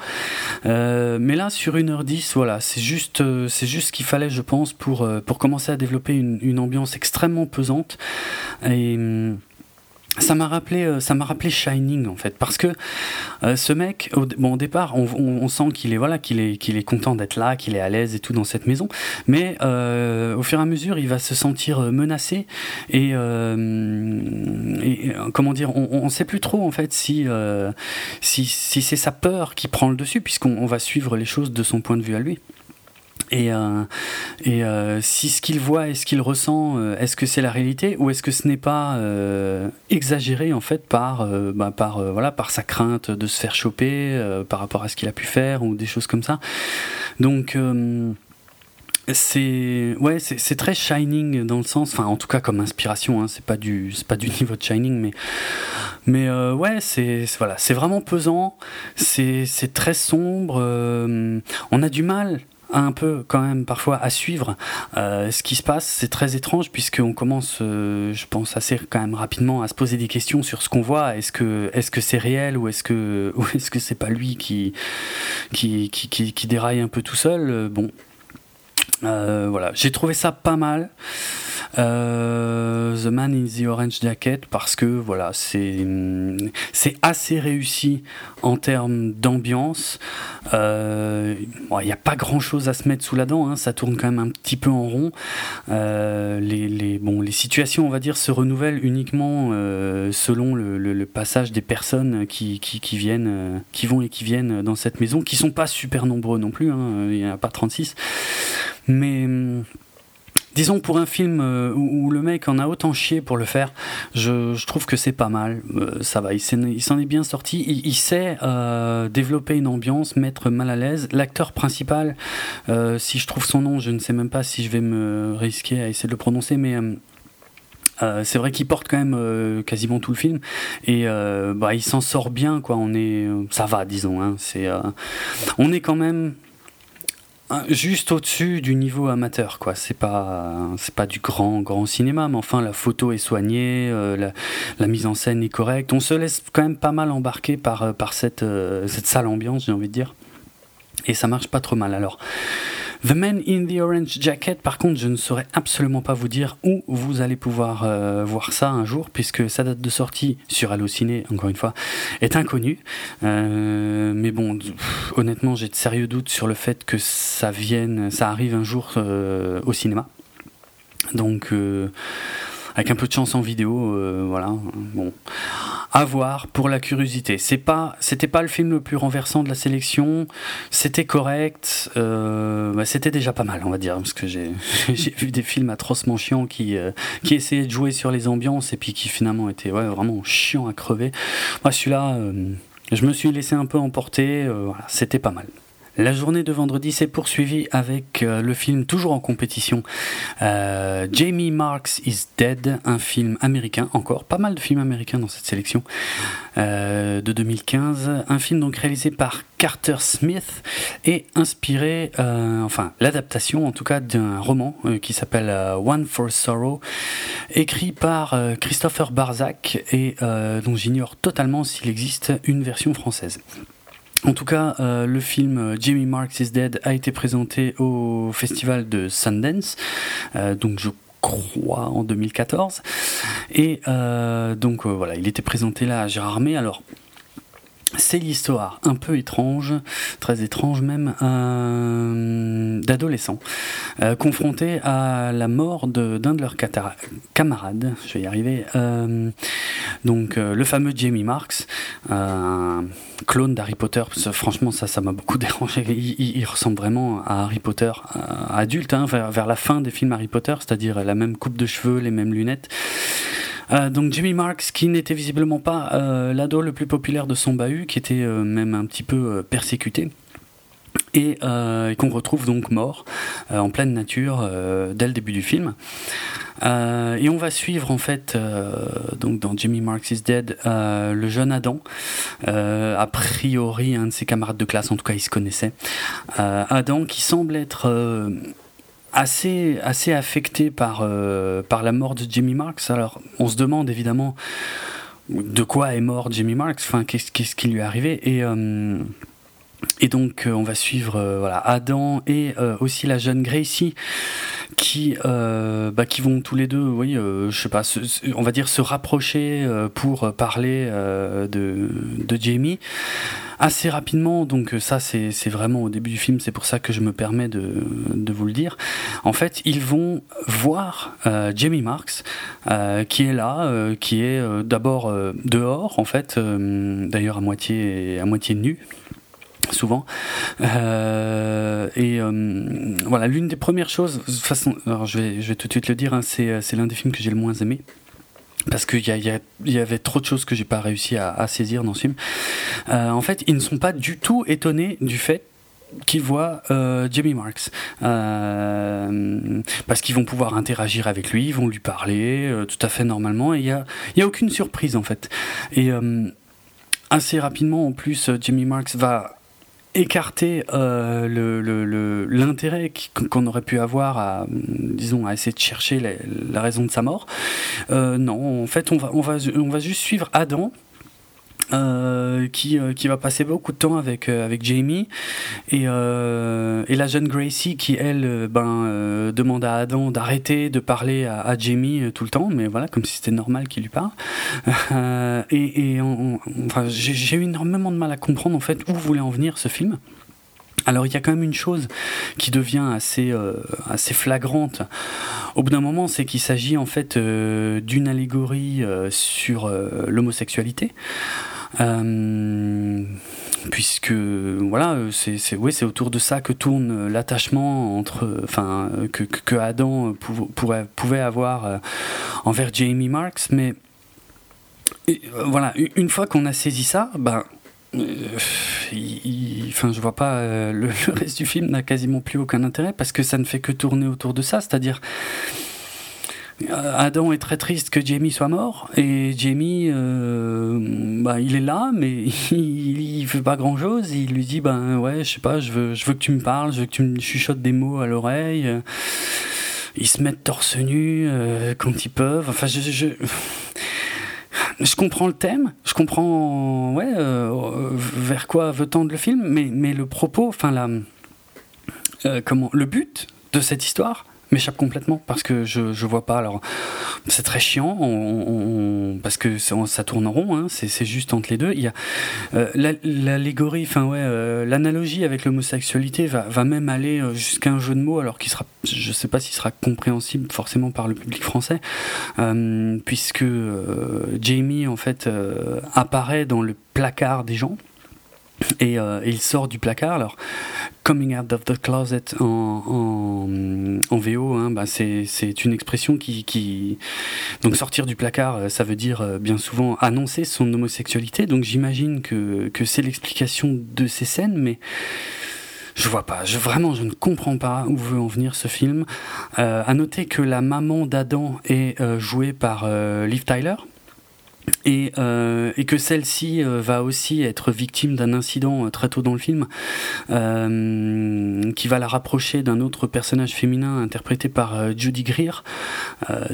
Euh, mais là sur 1h10, voilà, c'est juste, euh, c'est juste ce qu'il fallait je pense pour, pour commencer à développer une, ambiance extrêmement pesante. Hum, ça m'a rappelé euh, ça m'a rappelé Shining en fait parce que euh, ce mec au, bon au départ on, sent qu'il est voilà qu'il est qu'il est content d'être là qu'il est à l'aise et tout dans cette maison mais euh, au fur et à mesure il va se sentir menacé et, et comment dire on, on sait plus trop en fait si si, si c'est sa peur qui prend le dessus puisqu'on va suivre les choses de son point de vue à lui et, euh, euh, si ce qu'il voit et ce qu'il ressent, euh, est-ce que c'est la réalité ou est-ce que ce n'est pas exagéré en fait par, bah, par, voilà, par sa crainte de se faire choper par rapport à ce qu'il a pu faire ou des choses comme ça. Donc c'est ouais c'est très shining dans le sens enfin en tout cas comme inspiration hein, c'est pas du c'est pas du niveau de shining mais mais ouais c'est voilà c'est vraiment pesant c'est très sombre on a du mal un peu quand même parfois à suivre euh, ce qui se passe. C'est très étrange puisqu'on commence, euh, je pense, assez quand même rapidement à se poser des questions sur ce qu'on voit. Est-ce que est-ce c'est réel ou est-ce que est-ce que c'est pas lui qui qui, qui qui, déraille un peu tout seul? Bon, euh, voilà, j'ai trouvé ça pas mal. The Man in the Orange Jacket parce que voilà, c'est c'est assez réussi en termes d'ambiance. Il n'y a pas grand chose à se mettre sous la dent, hein, ça tourne quand même un petit peu en rond. les, les, bon, les situations, on va dire, se renouvellent uniquement selon le, passage des personnes qui, qui, viennent, qui vont et qui viennent dans cette maison, qui sont pas super nombreux non plus, hein, il n'y en a pas 36. Mais hum, disons pour un film euh, où, le mec en a autant chié pour le faire, je, trouve que c'est pas mal. Euh, ça va, il s'en est bien sorti. Il, sait euh, développer une ambiance, mettre mal à l'aise. L'acteur principal, si je trouve son nom, je ne sais même pas si je vais me risquer à essayer de le prononcer, mais hum, c'est vrai qu'il porte quand même quasiment tout le film et bah, il s'en sort bien quoi. On est, ça va disons. Hein, c'est, on est quand même juste au-dessus du niveau amateur quoi. C'est pas du grand grand cinéma mais enfin la photo est soignée euh, la, mise en scène est correcte. On se laisse quand même pas mal embarquer par euh, par cette euh, cette sale ambiance j'ai envie de dire. Et ça marche pas trop mal. Alors The Man in the Orange Jacket, par contre, je ne saurais absolument pas vous dire où vous allez pouvoir euh, voir ça un jour, puisque sa date de sortie sur Allociné, encore une fois, est inconnue. Euh, mais bon, honnêtement, j'ai de sérieux doutes sur le fait que ça vienne, ça arrive un jour euh, au cinéma. Donc avec un peu de chance en vidéo, euh, voilà. Bon, à voir pour la curiosité. C'est pas, c'était pas le film le plus renversant de la sélection. C'était correct. Euh, bah, c'était déjà pas mal, on va dire, parce que j'ai, vu des films atrocement chiants qui, euh, qui essayaient de jouer sur les ambiances et puis qui finalement étaient ouais, vraiment chiants à crever. Moi, celui-là, je me suis laissé un peu emporter. voilà, c'était pas mal. La journée de vendredi s'est poursuivie avec euh, le film toujours en compétition euh, Jamie Marks is Dead, un film américain, encore pas mal de films américains dans cette sélection euh, de 2015. Un film donc réalisé par Carter Smith et inspiré, enfin l'adaptation en tout cas d'un roman qui s'appelle One for Sorrow, écrit par Christopher Barzak et dont j'ignore totalement s'il existe une version française. En tout cas, euh, le film euh, Jimmy Marks is Dead a été présenté au festival de Sundance, euh, donc je crois en 2014. Et donc voilà, il était présenté là à Gérard May. Alors c'est l'histoire un peu étrange, très étrange même, euh, d'adolescents euh, confrontés à la mort d'un de, leurs camarades, je vais y arriver, euh, donc le fameux Jamie Marks, clone d'Harry Potter, franchement ça ça m'a beaucoup dérangé, il, ressemble vraiment à Harry Potter adulte, hein, vers la fin des films Harry Potter, c'est-à-dire la même coupe de cheveux, les mêmes lunettes. Euh, donc Jimmy Marks, qui n'était visiblement pas euh, l'ado le plus populaire de son bahut, qui était euh, même un petit peu persécuté et qu'on retrouve donc mort en pleine nature dès le début du film. et on va suivre en fait donc dans Jimmy Marks is Dead le jeune Adam, a priori un de ses camarades de classe, en tout cas il se connaissait. Adam qui semble être assez, assez affecté par, euh, par la mort de Jimmy Marks. Alors, on se demande évidemment de quoi est mort Jimmy Marks, enfin, qu'est-ce, qu'est-ce qui lui est arrivé. Et, euh, et donc, euh, on va suivre voilà, Adam et aussi la jeune Gracie qui, bah, qui vont tous les deux, oui, je sais pas, on va dire se rapprocher pour parler de, de Jamie assez rapidement, donc euh, ça c'est vraiment au début du film, c'est pour ça que je me permets de, de, vous le dire. En fait, ils vont voir euh, Jamie Marks, euh, qui est là, euh, qui est euh, d'abord dehors, en fait, d'ailleurs à moitié, à moitié nu souvent. Euh, et voilà, l'une des premières choses, de façon, alors je vais, je vais tout de suite le dire, hein, c'est l'un des films que j'ai le moins aimé parce qu'il y, y, avait trop de choses que j'ai pas réussi à, saisir dans ce film. Euh, en fait, ils ne sont pas du tout étonnés du fait qu'ils voient euh, Jamie Marks euh, parce qu'ils vont pouvoir interagir avec lui, ils vont lui parler euh, tout à fait normalement et il y a, y a aucune surprise en fait. Et euh, assez rapidement en plus, Jamie Marks va écarter euh, l'intérêt qu'on aurait pu avoir à, disons, à essayer de chercher la, raison de sa mort. Euh, non, en fait, on va, on, va, on va juste suivre Adam Euh, qui, euh, qui va passer beaucoup de temps avec, euh, avec Jamie. Et, et la jeune Gracie qui elle ben, demande à Adam d'arrêter de parler à, Jamie tout le temps mais voilà comme si c'était normal qu'il lui parle. Et, et enfin, j'ai eu énormément de mal à comprendre en fait où voulait en venir ce film. Alors il y a quand même une chose qui devient assez, assez flagrante. Au bout d'un moment, c'est qu'il s'agit en fait d'une allégorie sur l'homosexualité. Euh, puisque voilà, c'est autour de ça que tourne l'attachement entre, enfin que, que Adam pouvait avoir euh, envers Jamie Marks, mais euh, voilà, une fois qu'on a saisi ça, ben enfin, je vois pas le, le, reste du film n'a quasiment plus aucun intérêt parce que ça ne fait que tourner autour de ça, c'est-à-dire euh, Adam est très triste que Jamie soit mort et Jamie, euh, bah, il est là, mais il, il fait pas grand chose. Il lui dit, ben ouais, je sais pas, je veux, je veux que tu me parles, je veux que tu me chuchotes des mots à l'oreille. Ils se mettent torse nu euh, quand ils peuvent. Enfin, je, je, je, comprends le thème, je comprends, ouais, vers quoi veut tendre le film, mais, mais le propos, enfin la, comment, le but de cette histoire m'échappe complètement parce que je, je vois pas. Alors, c'est très chiant on, parce que ça tourne en rond, hein, c'est juste entre les deux. Il y a euh, l'allégorie, enfin ouais, euh, l'analogie avec l'homosexualité va, va même aller euh, jusqu'à un jeu de mots, alors qu'il sera, je sais pas s'il sera compréhensible forcément par le public français, puisque Jamie en fait apparaît dans le placard des gens. Et, il sort du placard. Alors, coming out of the closet en, en, VO, hein, bah c'est une expression qui, qui, Donc, sortir du placard, euh, ça veut dire euh, bien souvent annoncer son homosexualité. Donc, j'imagine que, que c'est l'explication de ces scènes, mais. Je vois pas, je, vraiment je ne comprends pas où veut en venir ce film. Euh, à noter que la maman d'Adam est euh, jouée par Liv Tyler, et, euh, et, que celle-ci euh, va aussi être victime d'un incident euh, très tôt dans le film qui va la rapprocher d'un autre personnage féminin interprété par Judy Greer.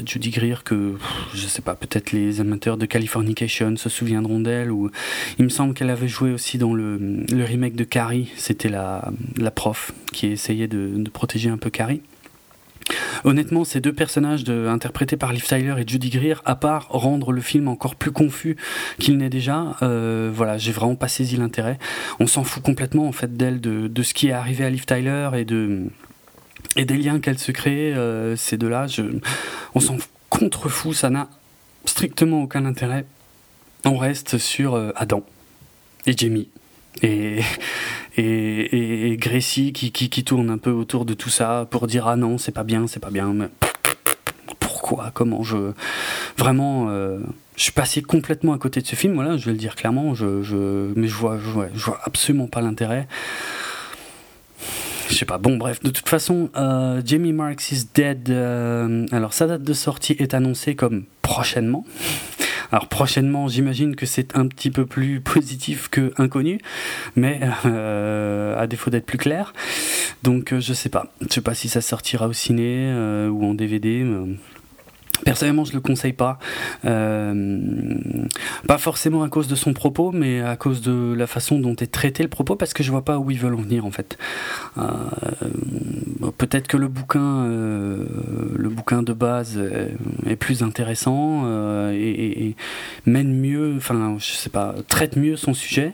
Judy Greer que je sais pas, peut-être les amateurs de Californication se souviendront d'elle ou il me semble qu'elle avait joué aussi dans le, remake de Carrie. C'était la, prof qui essayait de protéger un peu Carrie. Honnêtement, ces deux personnages interprétés par Liv Tyler et Judy Greer, à part rendre le film encore plus confus qu'il n'est déjà, euh, voilà, j'ai vraiment pas saisi l'intérêt. On s'en fout complètement en fait d'elle, de, de, ce qui est arrivé à Liv Tyler et de et des liens qu'elle se crée. Euh, ces deux-là, on s'en contrefout, ça n'a strictement aucun intérêt. On reste sur euh, Adam et Jamie. Et, et, et, Gracie qui, qui, tourne un peu autour de tout ça pour dire ah non c'est pas bien c'est pas bien mais pourquoi comment je vraiment euh, je suis passé complètement à côté de ce film voilà je vais le dire clairement je, je mais je vois, je vois, je vois absolument pas l'intérêt je sais pas. Bon, bref, de toute façon, euh, Jamie Marks is Dead. Euh, alors, sa date de sortie est annoncée comme prochainement. Alors prochainement, j'imagine que c'est un petit peu plus positif que inconnu, mais euh, à défaut d'être plus clair. Donc euh, je sais pas. Je sais pas si ça sortira au ciné euh, ou en DVD. Personnellement, je le conseille pas. Euh, pas forcément à cause de son propos, mais à cause de la façon dont est traité le propos, parce que je vois pas où ils veulent en venir en fait. Euh, peut-être que le bouquin, euh, le bouquin de base est plus intéressant et, et, mène mieux, enfin, je sais pas, traite mieux son sujet.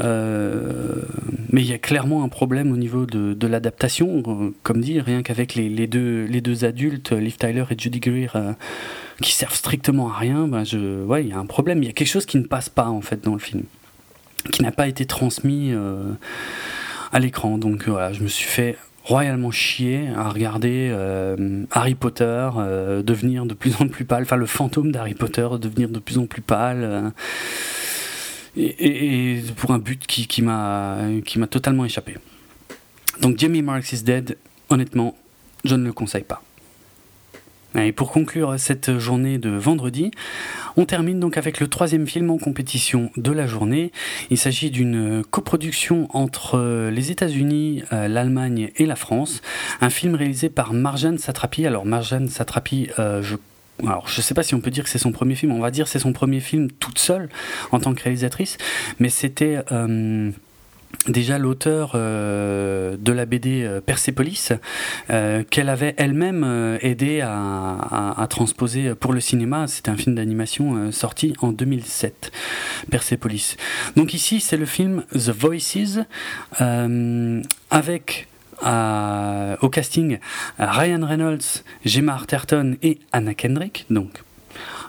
Euh, mais il y a clairement un problème au niveau de, de l'adaptation, euh, comme dit, rien qu'avec les, deux, les deux adultes, Liv Tyler et Judy Greer, euh, qui servent strictement à rien, ben je, ouais, il y a un problème. Il y a quelque chose qui ne passe pas en fait dans le film, qui n'a pas été transmis à l'écran. Donc voilà, je me suis fait royalement chier à regarder Harry Potter devenir de plus en plus pâle, enfin le fantôme d'Harry Potter devenir de plus en plus pâle et, pour un but qui, m'a totalement échappé. Donc Jamie Marks is Dead, honnêtement, je ne le conseille pas. Et pour conclure cette journée de vendredi, on termine donc avec le troisième film en compétition de la journée. Il s'agit d'une coproduction entre les États-Unis, euh, l'Allemagne et la France. Un film réalisé par Marjane Satrapi. Alors Marjane Satrapi, euh, je alors je sais pas si on peut dire que c'est son premier film, on va dire c'est son premier film toute seule en tant que réalisatrice, mais c'était déjà l'auteur euh, de la BD euh, Persepolis, euh, qu'elle avait elle-même aidé à, transposer pour le cinéma. C'était un film d'animation sorti en 2007, Persepolis. Donc ici, c'est le film The Voices, avec au casting Ryan Reynolds, Gemma Arterton et Anna Kendrick, donc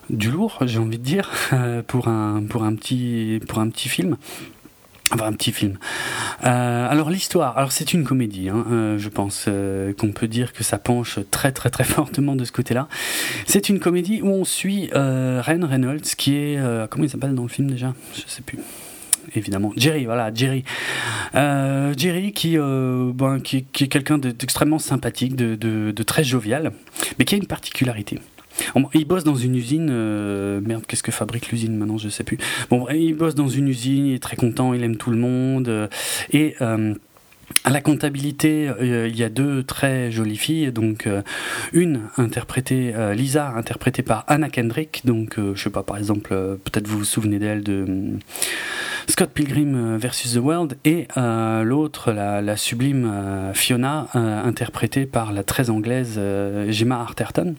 du lourd, j'ai envie de dire, pour un, pour un, petit, pour un petit film. Enfin, un petit film. Euh, alors l'histoire, alors c'est une comédie, hein, euh, je pense euh, qu'on peut dire que ça penche très très très fortement de ce côté-là. C'est une comédie où on suit Ren Reynolds, qui est comment il s'appelle dans le film déjà? Je sais plus. Évidemment, Jerry, voilà, Jerry. Jerry qui, ben, qui, qui, est quelqu'un d'extrêmement sympathique, de, de, très jovial, mais qui a une particularité. Il bosse dans une usine. Euh, merde, qu'est-ce que fabrique l'usine maintenant Je sais plus. Bon, il bosse dans une usine, il est très content, il aime tout le monde. Euh, et. Euh, à la comptabilité, il y a deux très jolies filles, donc une interprétée, Lisa, interprétée par Anna Kendrick, donc je sais pas, par exemple, peut-être vous vous souvenez d'elle de Scott Pilgrim versus The World, et l'autre, la, la, sublime Fiona, interprétée par la très anglaise Gemma Arterton.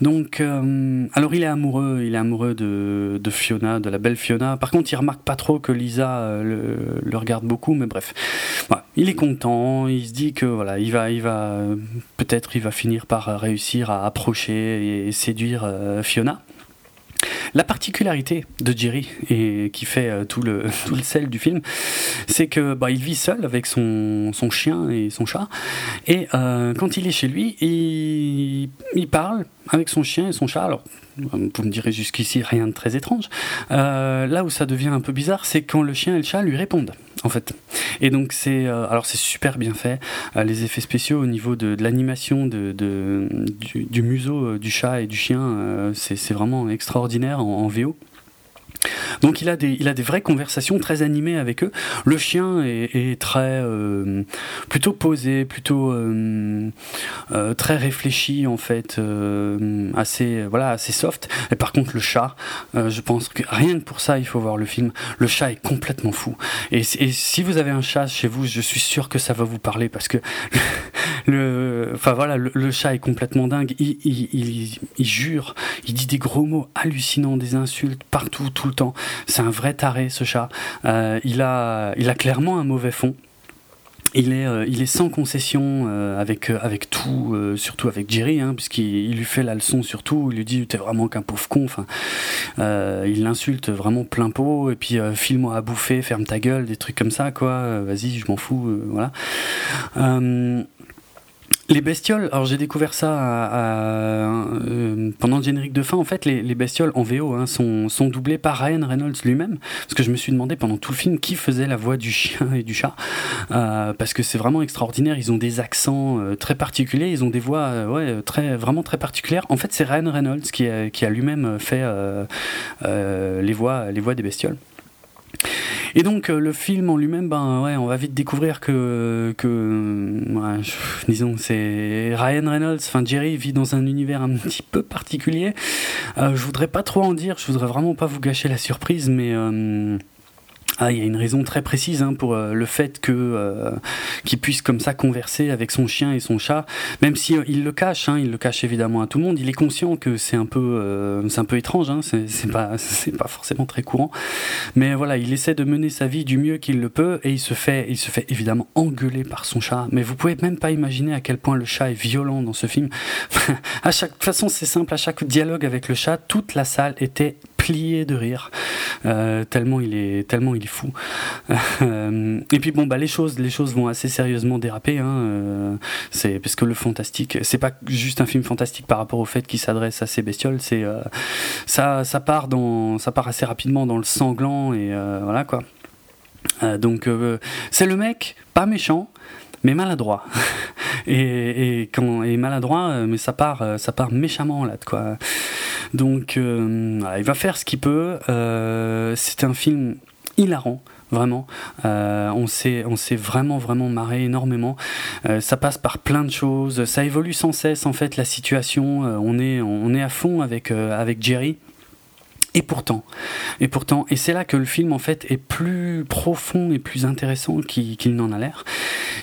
Donc, euh, alors il est amoureux, il est amoureux de, Fiona, de la belle Fiona. Par contre, il remarque pas trop que Lisa euh, le, regarde beaucoup, mais bref, il est content. Il se dit que voilà, il va, va, peut-être, il va finir par réussir à approcher et séduire euh, Fiona. La particularité de Jerry, et qui fait euh, tout, le, sel du film, c'est que bah, il vit seul avec son, chien et son chat. Et euh, quand il est chez lui, il, il parle avec son chien et son chat. Vous me direz jusqu'ici rien de très étrange. Euh, là où ça devient un peu bizarre, c'est quand le chien et le chat lui répondent, en fait. Et donc c'est, euh, alors c'est super bien fait. Euh, les effets spéciaux au niveau de, l'animation du, museau du chat et du chien, c'est vraiment extraordinaire en VO. Donc il a des, il a des vraies conversations très animées avec eux. Le chien est, très euh, plutôt posé, plutôt euh, euh, très réfléchi en fait, assez voilà assez soft. Et par contre le chat, je pense que rien que pour ça il faut voir le film. Le chat est complètement fou. Et, si vous avez un chat chez vous, je suis sûr que ça va vous parler parce que le, enfin voilà, le, chat est complètement dingue. Il, il, il, jure, il dit des gros mots hallucinants, des insultes partout, tout le C'est un vrai taré ce chat. Euh, il, a, il a clairement un mauvais fond. Il est, euh, il est sans concession euh, avec, avec tout, surtout avec Jerry, hein, puisqu'il lui fait la leçon sur tout. Il lui dit T'es vraiment qu'un pauvre con. Il l'insulte vraiment plein pot. Et puis, file-moi à bouffer, ferme ta gueule, des trucs comme ça, quoi. Vas-y, je m'en fous. voilà. Les bestioles, alors j'ai découvert ça euh, pendant le générique de fin. En fait, les, bestioles en VO hein, sont, sont, doublées par Ryan Reynolds lui-même. Parce que je me suis demandé pendant tout le film qui faisait la voix du chien et du chat. Euh, parce que c'est vraiment extraordinaire. Ils ont des accents euh, très particuliers. Ils ont des voix très, vraiment très particulières. En fait, c'est Ryan Reynolds qui a, lui-même fait les voix des bestioles. Et donc euh, le film en lui-même, ben ouais, on va vite découvrir que, que disons, c'est Ryan Reynolds, enfin Jerry vit dans un univers un petit peu particulier. Euh, je voudrais pas trop en dire, je voudrais vraiment pas vous gâcher la surprise, mais euh, ah, il y a une raison très précise hein, pour euh, le fait que euh, qu'il puisse comme ça converser avec son chien et son chat, même si euh, il le cache, hein, il le cache évidemment à tout le monde. Il est conscient que c'est un peu c'est un peu étrange, hein, c'est pas c'est pas forcément très courant, mais voilà, il essaie de mener sa vie du mieux qu'il le peut et il se fait il se fait évidemment engueuler par son chat. Mais vous pouvez même pas imaginer à quel point le chat est violent dans ce film. à chaque façon, c'est simple, à chaque dialogue avec le chat, toute la salle était pliée de rire, tellement il est tellement il fou. Euh, et puis bon, bah les choses, les choses vont assez sérieusement déraper. Hein, euh, c'est parce que le fantastique, c'est pas juste un film fantastique par rapport au fait qu'il s'adresse à ces bestioles. C'est euh, ça, ça part dans, ça part assez rapidement dans le sanglant et voilà quoi. donc c'est le mec, pas méchant, mais maladroit. et, maladroit, mais ça part, ça part méchamment là, quoi. Donc, il va faire ce qu'il peut. c'est un film hilarant vraiment. on s'est on s'est vraiment vraiment marré énormément. ça passe par plein de choses, ça évolue sans cesse en fait la situation. on est on est à fond avec avec Jerry. Et pourtant, et pourtant, et c'est là que le film en fait est plus profond et plus intéressant qu'il n'en a l'air.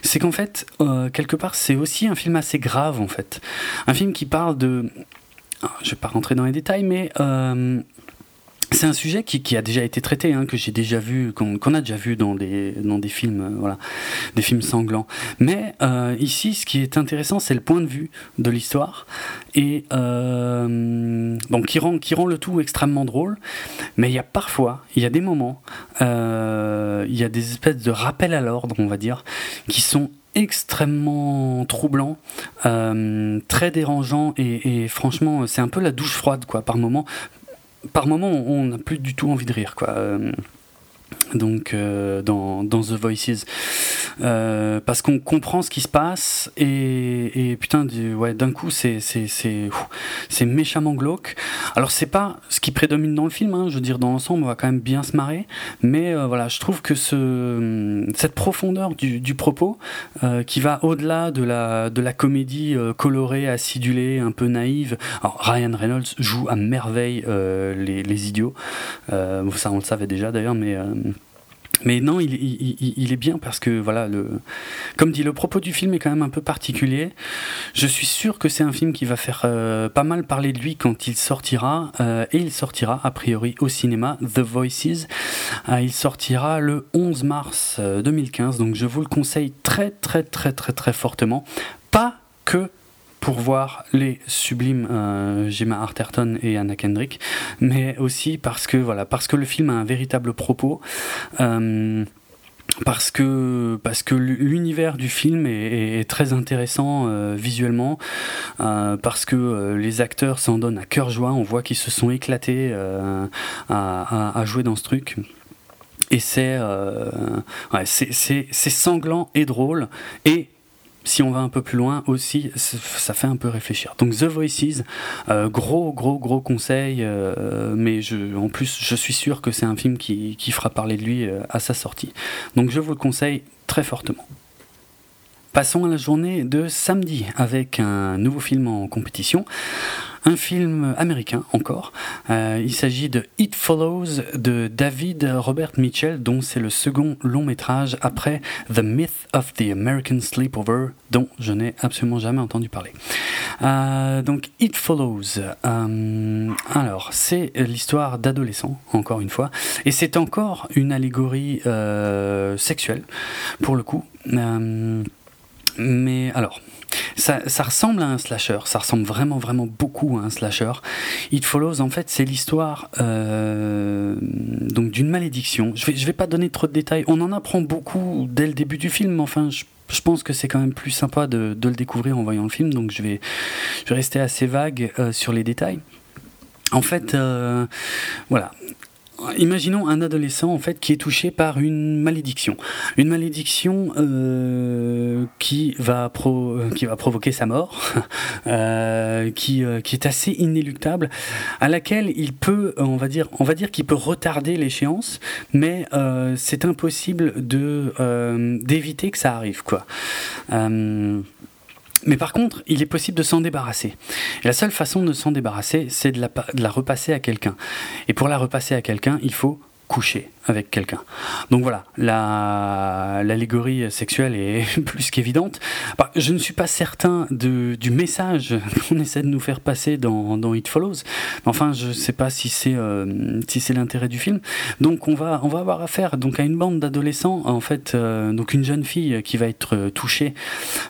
C'est qu'en fait, euh, quelque part, c'est aussi un film assez grave en fait, un film qui parle de, je vais pas rentrer dans les détails, mais euh, c'est un sujet qui, a déjà été traité, hein, que j'ai déjà vu, qu'on a déjà vu dans des, films, euh, des films sanglants. Mais euh, ici, ce qui est intéressant, c'est le point de vue de l'histoire et euh, bon, qui rend, qui rend le tout extrêmement drôle. Mais il y a parfois, il y a des moments, euh, il y a des espèces de rappels à l'ordre, on va dire, qui sont extrêmement troublant, euh, très dérangeant et, et franchement c'est un peu la douche froide quoi par moment par moment, on n'a plus du tout envie de rire, quoi. Donc euh, dans, The Voices. Euh, parce qu'on comprend ce qui se passe et, putain d'un coup c'est c'est c'est méchamment glauque. Alors c'est pas ce qui prédomine dans le film hein, je veux dire dans l'ensemble on va quand même bien se marrer. Mais euh, voilà je trouve que ce cette profondeur du, propos qui va au-delà de la comédie colorée acidulée un peu naïve. Alors Ryan Reynolds joue à merveille les, les idiots. Ça on le savait déjà d'ailleurs mais mais non, il, est bien parce que, voilà, comme dit, le propos du film est quand même un peu particulier. Je suis sûr que c'est un film qui va faire euh, pas mal parler de lui quand il sortira. Euh, et il sortira, a priori, au cinéma, The Voices. Euh, il sortira le 11 mars 2015. Donc je vous le conseille très, très, très, très, très fortement. Pas que pour voir les sublimes euh, Gemma Arterton et Anna Kendrick, mais aussi parce que voilà, parce que le film a un véritable propos. Euh, parce que parce que l'univers du film est, très intéressant euh, visuellement parce que les acteurs s'en donnent à cœur joie on voit qu'ils se sont éclatés à, à, jouer dans ce truc et c'est ouais, c'est sanglant et drôle et si on va un peu plus loin aussi, ça fait un peu réfléchir. Donc The Voices, euh, gros gros gros conseil, euh, mais en plus je suis sûr que c'est un film qui, qui, fera parler de lui euh, à sa sortie. Donc je vous le conseille très fortement. Passons à la journée de samedi avec un nouveau film en compétition un film américain encore. Euh, il s'agit de It Follows de David Robert Mitchell, dont c'est le second long métrage après The Myth of the American Sleepover, dont je n'ai absolument jamais entendu parler. Euh, donc It Follows. Euh, alors c'est l'histoire d'adolescents, encore une fois, et c'est encore une allégorie sexuelle pour le coup. mais alors, ça, ressemble à un slasher, ça ressemble vraiment vraiment beaucoup à un slasher. It Follows, en fait, c'est l'histoire euh, d'une malédiction. Je vais, je vais pas donner trop de détails. On en apprend beaucoup dès le début du film, mais enfin, je, pense que c'est quand même plus sympa de, le découvrir en voyant le film, donc je vais, je vais rester assez vague euh, sur les détails. En fait, euh, voilà, imaginons un adolescent en fait qui est touché par une malédiction, une malédiction euh, qui va pro, euh, qui va provoquer sa mort, euh, qui qui est assez inéluctable, à laquelle il peut, on va dire, on va dire qu'il peut retarder l'échéance, mais c'est impossible de d'éviter que ça arrive quoi. Mais par contre, il est possible de s'en débarrasser. La seule façon de s'en débarrasser, c'est de la repasser à quelqu'un. Et pour la repasser à quelqu'un, il faut coucher avec quelqu'un. Donc voilà, l'allégorie sexuelle est plus qu'évidente. Bah, je ne suis pas certain de, du message qu'on essaie de nous faire passer dans, dans It Follows. Enfin, je ne sais pas si c'est euh, si l'intérêt du film. Donc on va on va avoir affaire donc à une bande d'adolescents en fait, euh, donc une jeune fille qui va être touchée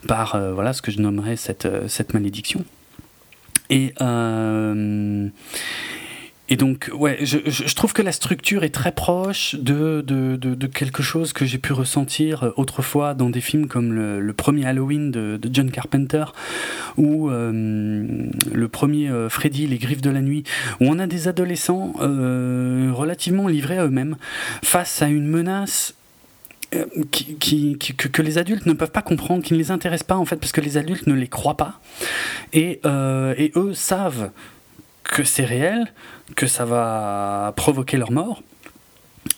par euh, voilà ce que je nommerais cette cette malédiction. Et et donc, ouais, je, trouve que la structure est très proche de, de, de, quelque chose que j'ai pu ressentir autrefois dans des films comme le, premier Halloween de, John Carpenter ou euh, le premier euh, Freddy, Les Griffes de la Nuit, où on a des adolescents euh, relativement livrés à eux-mêmes face à une menace qui, que, les adultes ne peuvent pas comprendre, qui ne les intéresse pas en fait, parce que les adultes ne les croient pas. Et, et eux savent que c'est réel, que ça va provoquer leur mort.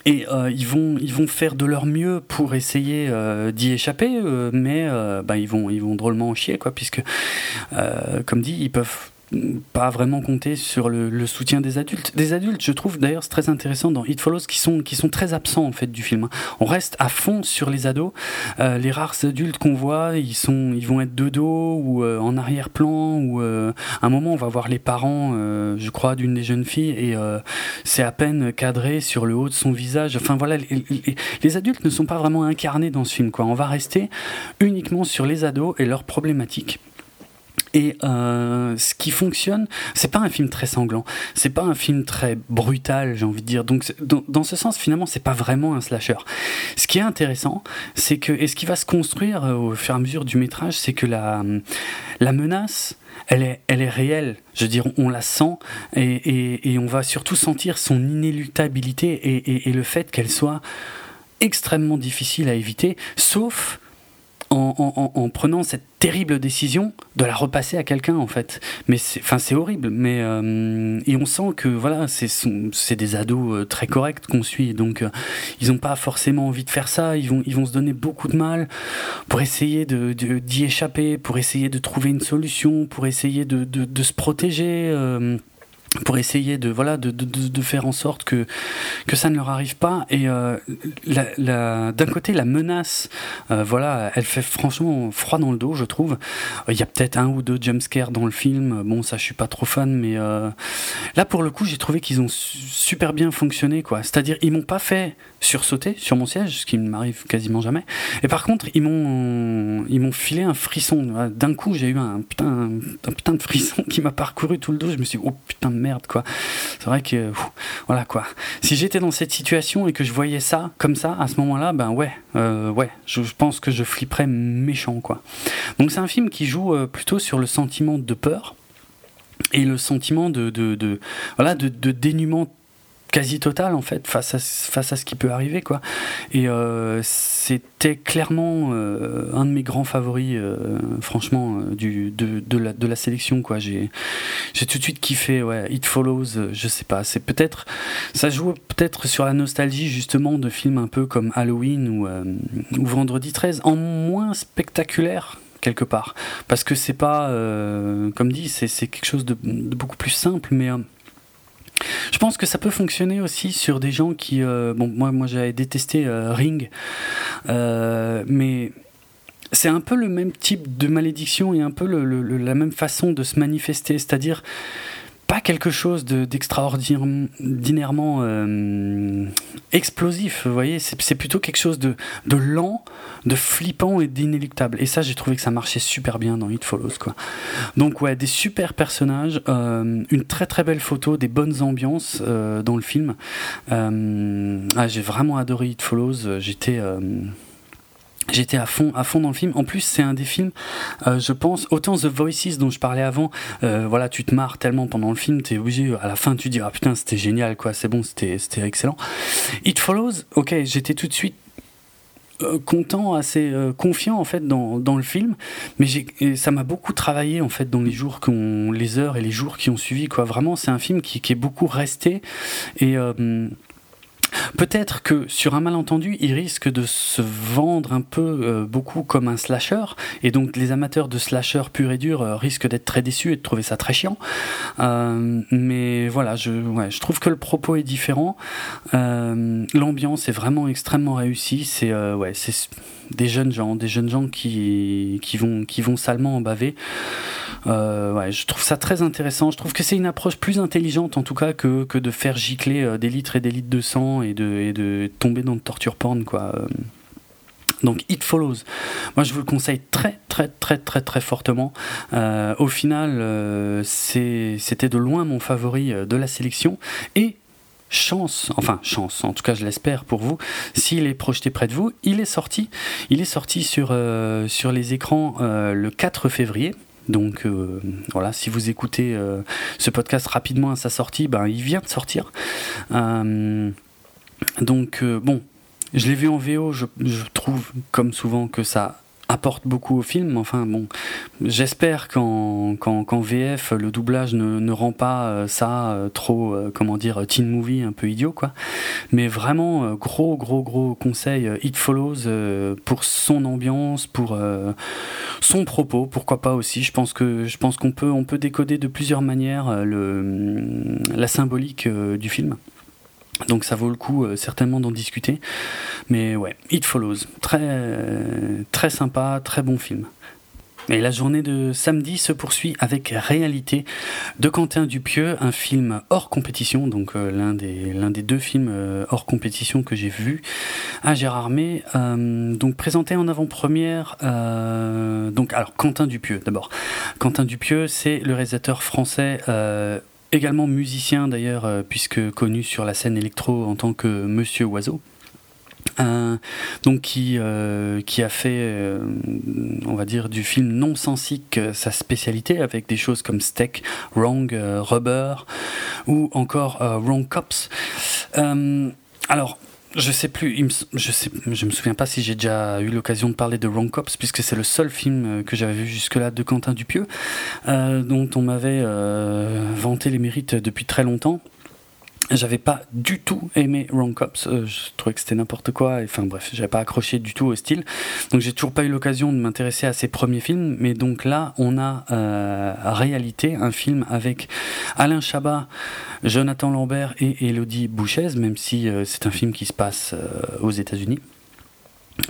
et euh, ils, vont, ils vont faire de leur mieux pour essayer euh, d'y échapper, euh, mais bah, ils, vont, ils vont drôlement en chier, quoi, puisque, comme dit, ils peuvent pas vraiment compter sur le, soutien des adultes. Des adultes, je trouve d'ailleurs c'est très intéressant dans It Follows qui sont qui sont très absents en fait du film. On reste à fond sur les ados. Euh, les rares adultes qu'on voit, ils sont ils vont être de dos ou euh, en arrière-plan ou euh, à un moment on va voir les parents, je crois, d'une des jeunes filles et c'est à peine cadré sur le haut de son visage. Enfin voilà, les, les, adultes ne sont pas vraiment incarnés dans ce film quoi. On va rester uniquement sur les ados et leurs problématiques. Et euh, ce qui fonctionne, c'est pas un film très sanglant, c'est pas un film très brutal, j'ai envie de dire. Donc, dans, ce sens, finalement, c'est pas vraiment un slasher. Ce qui est intéressant, c'est que, et ce qui va se construire euh, au fur et à mesure du métrage, c'est que la, la menace, elle est, elle est réelle. Je veux dire, on la sent et, et, on va surtout sentir son inéluctabilité et le fait qu'elle soit extrêmement difficile à éviter, sauf en, prenant cette terrible décision de la repasser à quelqu'un en fait. Mais enfin c'est horrible. Mais euh, et on sent que voilà, c'est, des ados euh, très corrects qu'on suit, donc euh, ils n'ont pas forcément envie de faire ça. Ils vont ils vont se donner beaucoup de mal pour essayer de, d'y échapper, pour essayer de trouver une solution, pour essayer de, de se protéger pour essayer de voilà de, de, de, faire en sorte que que ça ne leur arrive pas. Et euh, d'un côté la menace euh, voilà elle fait franchement froid dans le dos je trouve. Il y a peut-être un ou deux jumpscares dans le film. Bon ça je suis pas trop fan mais euh, là pour le coup j'ai trouvé qu'ils ont super bien fonctionné quoi. C'est-à-dire ils m'ont pas fait sursauter sur mon siège ce qui ne m'arrive quasiment jamais. Et par contre ils m'ont ils m'ont filé un frisson. D'un coup j'ai eu un putain un, putain de frisson qui m'a parcouru tout le dos. Je me suis dit, oh putain merde quoi. C'est vrai que voilà quoi. Si j'étais dans cette situation et que je voyais ça comme ça à ce moment-là, ben ouais, euh, ouais, je, pense que je flipperais méchant quoi. Donc c'est un film qui joue euh, plutôt sur le sentiment de peur et le sentiment de, voilà de, de dénuement quasi total en fait face à, face à ce qui peut arriver quoi. Et euh, c'était clairement euh, un de mes grands favoris euh, franchement du, de, de, la, de la sélection quoi. J'ai j'ai tout de suite kiffé ouais It Follows je sais pas c'est peut-être ça joue peut-être sur la nostalgie justement de films un peu comme Halloween ou, ou Vendredi 13 en moins spectaculaire quelque part. Parce que c'est pas comme dit c'est quelque chose de, de, beaucoup plus simple mais je pense que ça peut fonctionner aussi sur des gens qui. Euh, bon, moi, moi j'avais détesté euh, Ring, euh, mais c'est un peu le même type de malédiction et un peu la même façon de se manifester. C'est-à-dire pas quelque chose d'extraordinairement euh, explosif, vous voyez, c'est plutôt quelque chose de, de, lent, de flippant et d'inéluctable. Et ça, j'ai trouvé que ça marchait super bien dans It Follows, quoi. Donc ouais, des super personnages, euh, une très très belle photo, des bonnes ambiances euh, dans le film. Ah, j'ai vraiment adoré It Follows, j'étais J'étais à fond, à fond dans le film. En plus, c'est un des films, euh, je pense, autant The Voices dont je parlais avant. Euh, voilà, tu te marres tellement pendant le film, t'es obligé. À la fin, tu dis ah putain, c'était génial, quoi. C'est bon, c'était, excellent. It Follows. Ok, j'étais tout de suite euh, content, assez confiant en fait dans, dans le film, mais ça m'a beaucoup travaillé en fait dans les jours les heures et les jours qui ont suivi quoi. Vraiment, c'est un film qui, qui est beaucoup resté et Peut-être que sur un malentendu, il risque de se vendre un peu euh, beaucoup comme un slasher, et donc les amateurs de slasher pur et dur euh, risquent d'être très déçus et de trouver ça très chiant. Euh, mais voilà, je, je trouve que le propos est différent. L'ambiance est vraiment extrêmement réussie. C'est ouais, c'est des jeunes gens, des jeunes gens qui, qui, vont, qui vont salement en baver. Euh, ouais, je trouve ça très intéressant. Je trouve que c'est une approche plus intelligente en tout cas que, que de faire gicler euh, des litres et des litres de sang et de, et de tomber dans le torture porn quoi. Euh, donc It Follows. Moi je vous le conseille très très très très très fortement. au final, c'était de loin mon favori de la sélection et chance, enfin chance, en tout cas je l'espère pour vous, s'il est projeté près de vous, il est sorti, il est sorti sur, euh, les écrans euh, le 4 février. Donc euh, voilà, si vous écoutez ce podcast rapidement à sa sortie, ben, il vient de sortir. donc bon, je l'ai vu en VO, je, trouve comme souvent que ça apporte beaucoup au film. Enfin bon, j'espère qu'en, VF, le doublage ne, rend pas euh, ça euh, trop, euh, comment dire, teen movie un peu idiot, quoi. Mais vraiment, gros, gros, gros conseil, It Follows pour son ambiance, pour son propos, pourquoi pas aussi. Je pense que je qu'on peut, on peut décoder de plusieurs manières la symbolique du film. Donc ça vaut le coup euh, certainement d'en discuter. Mais ouais, It Follows. Très, très sympa, très bon film. Et la journée de samedi se poursuit avec Réalité de Quentin Dupieux, un film hors compétition, donc euh, l'un des, deux films euh, hors compétition que j'ai vu à Gérardmer. donc présenté en avant-première, donc alors Quentin Dupieux d'abord. Quentin Dupieux, c'est le réalisateur français également musicien d'ailleurs, euh, puisque connu sur la scène électro en tant que Monsieur Oiseau. Euh, donc qui, euh, qui a fait, on va dire, du film non sensique sa spécialité avec des choses comme Steak, Wrong, Rubber ou encore Wrong Cops. alors, je sais plus, je sais, je me souviens pas si j'ai déjà eu l'occasion de parler de Wrong Cops puisque c'est le seul film euh, que j'avais vu jusque-là de Quentin Dupieux, euh, dont on m'avait euh, vanté les mérites depuis très longtemps. J'avais pas du tout aimé Wrong Cops, euh, je trouvais que c'était n'importe quoi, enfin bref, j'avais pas accroché du tout au style. Donc j'ai toujours pas eu l'occasion de m'intéresser à ses premiers films, mais donc là on a euh, réalité un film avec Alain Chabat, Jonathan Lambert et Elodie Bouchez, même si euh, c'est un film qui se passe aux États-Unis.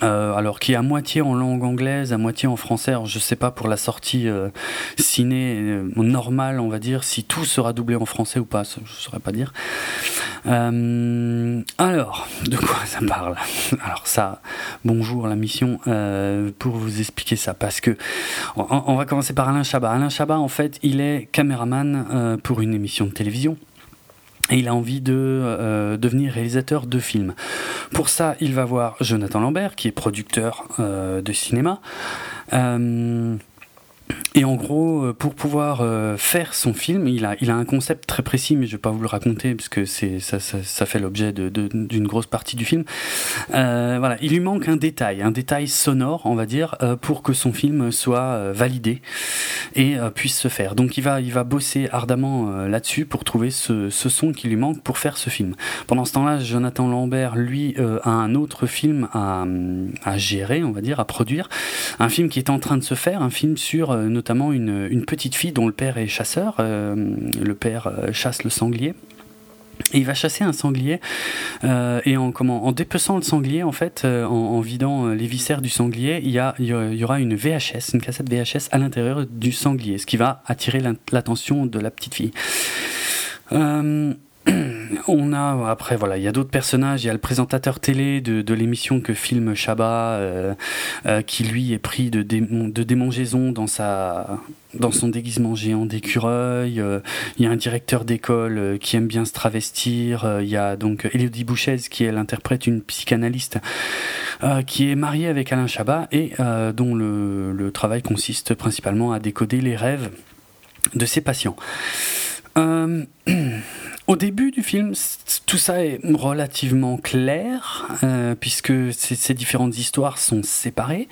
Euh, alors qui est à moitié en langue anglaise, à moitié en français. Alors je sais pas pour la sortie euh, ciné euh, normale, on va dire, si tout sera doublé en français ou pas, je saurais pas dire. alors, de quoi ça parle? Alors ça, bonjour la mission pour vous expliquer ça, parce que on, va commencer par Alain Chabat. Alain Chabat, en fait, il est caméraman pour une émission de télévision et il a envie de euh, devenir réalisateur de films. Pour ça, il va voir Jonathan Lambert, qui est producteur euh, de cinéma. Euh, et en gros, euh, pour pouvoir euh, faire son film, il a, il a un concept très précis, mais je ne vais pas vous le raconter parce que c'est ça, ça, ça, fait l'objet d'une de, grosse partie du film. Euh, voilà, il lui manque un détail, un détail sonore, on va dire, pour que son film soit validé et puisse se faire. Donc il va, il va bosser ardemment là-dessus pour trouver ce, ce, son qui lui manque pour faire ce film. Pendant ce temps-là, Jonathan Lambert, lui, a un autre film à, à gérer, on va dire, à produire, un film qui est en train de se faire, un film sur notamment une, petite fille dont le père est chasseur. Euh, le père euh, chasse le sanglier. Et il va chasser un sanglier euh, et en dépeçant le sanglier en fait en, vidant les viscères du sanglier il y, a, il y aura une VHS une cassette VHS à l'intérieur du sanglier ce qui va attirer l'attention de la petite fille on a après voilà il y a d'autres personnages. Il y a le présentateur télé de, l'émission que filme Chabat euh, euh, qui lui est pris de, démangeaison dans son déguisement géant d'écureuil. Euh, il y a un directeur d'école qui aime bien se travestir. Il y a donc Elodie Bouchez qui elle interprète une psychanalyste qui est mariée avec Alain Chabat et dont le travail consiste principalement à décoder les rêves de ses patients Au début du film, tout ça est relativement clair, euh, puisque ces, différentes histoires sont séparées.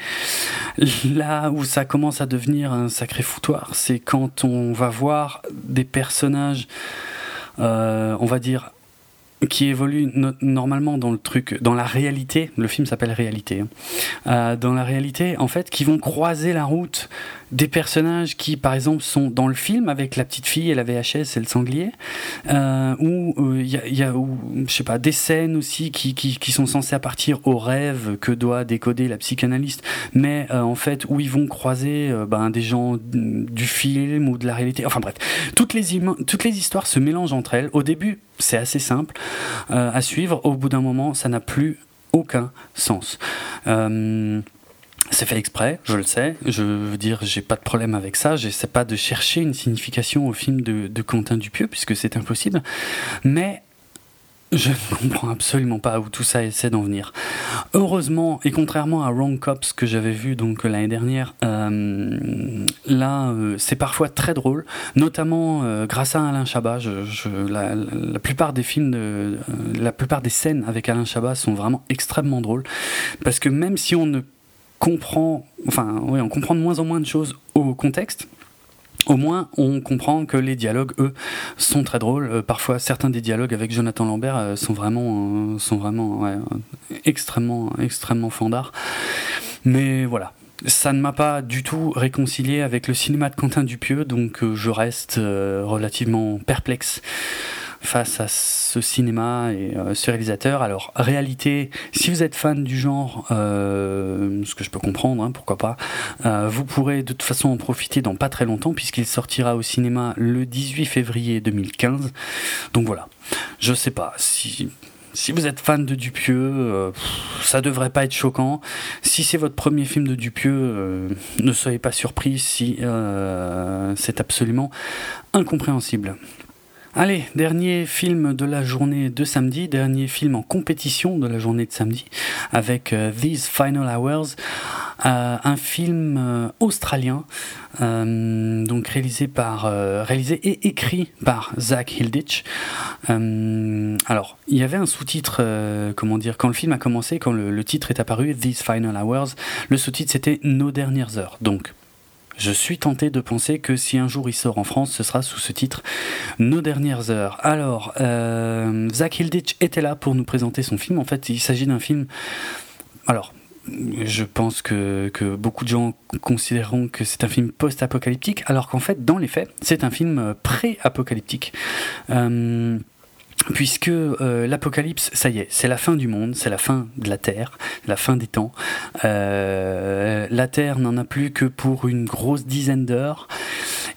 Là où ça commence à devenir un sacré foutoir, c'est quand on va voir des personnages, euh, on va dire, qui évolue normalement dans le truc, dans la réalité, le film s'appelle Réalité, hein. euh, dans la réalité, en fait, qui vont croiser la route des personnages qui, par exemple, sont dans le film avec la petite fille et la VHS et le sanglier, euh, ou il euh, y a, je sais pas, des scènes aussi qui, qui, qui, sont censées appartir au rêve que doit décoder la psychanalyste, mais euh, en fait où ils vont croiser euh, ben, des gens du film ou de la réalité. Enfin bref, toutes les, toutes les histoires se mélangent entre elles. Au début, c'est assez simple à suivre. Au bout d'un moment, ça n'a plus aucun sens. C'est fait exprès, je le sais. Je veux dire, j'ai pas de problème avec ça. J'essaie pas de chercher une signification au film de, de Quentin Dupieux, puisque c'est impossible. Mais je ne comprends absolument pas où tout ça essaie d'en venir. Heureusement, et contrairement à Wrong Cops que j'avais vu donc l'année dernière, euh, là euh, c'est parfois très drôle, notamment euh, grâce à Alain Chabat. La, plupart des films, la plupart des scènes avec Alain Chabat sont vraiment extrêmement drôles, parce que même si on ne comprend, enfin, oui, on comprend de moins en moins de choses au contexte au moins on comprend que les dialogues, eux, sont très drôles. Euh, parfois, certains des dialogues avec Jonathan Lambert euh, sont vraiment, euh, extrêmement, extrêmement fandards. Mais voilà, ça ne m'a pas du tout réconcilié avec le cinéma de Quentin Dupieux, donc je reste relativement perplexe face à ce cinéma et euh, ce réalisateur. Alors, réalité, si vous êtes fan du genre, euh, ce que je peux comprendre, hein, pourquoi pas, euh, vous pourrez de toute façon en profiter dans pas très longtemps, puisqu'il sortira au cinéma le 18 février 2015. Donc voilà, je sais pas si. Si vous êtes fan de Dupieux, ça devrait pas être choquant. Si c'est votre premier film de Dupieux, ne soyez pas surpris si c'est absolument incompréhensible. Allez, dernier film de la journée de samedi, dernier film en compétition de la journée de samedi, avec euh, These Final Hours, euh, un film euh, australien, donc réalisé par, réalisé et écrit par Zach Hilditch. alors, il y avait un sous-titre, comment dire, quand le film a commencé, quand le, le titre est apparu, These Final Hours, le sous-titre c'était Nos dernières heures. Donc, je suis tenté de penser que si un jour il sort en France, ce sera sous ce titre Nos dernières heures. Alors, euh, Zach Hilditch était là pour nous présenter son film. En fait, il s'agit d'un film. Alors, je pense que, beaucoup de gens considéreront que c'est un film post-apocalyptique, alors qu'en fait, dans les faits, c'est un film pré-apocalyptique. Euh, puisque euh, l'apocalypse, ça y est, c'est la fin du monde, c'est la fin de la Terre, la fin des temps. Euh, la Terre n'en a plus que pour une grosse dizaine d'heures.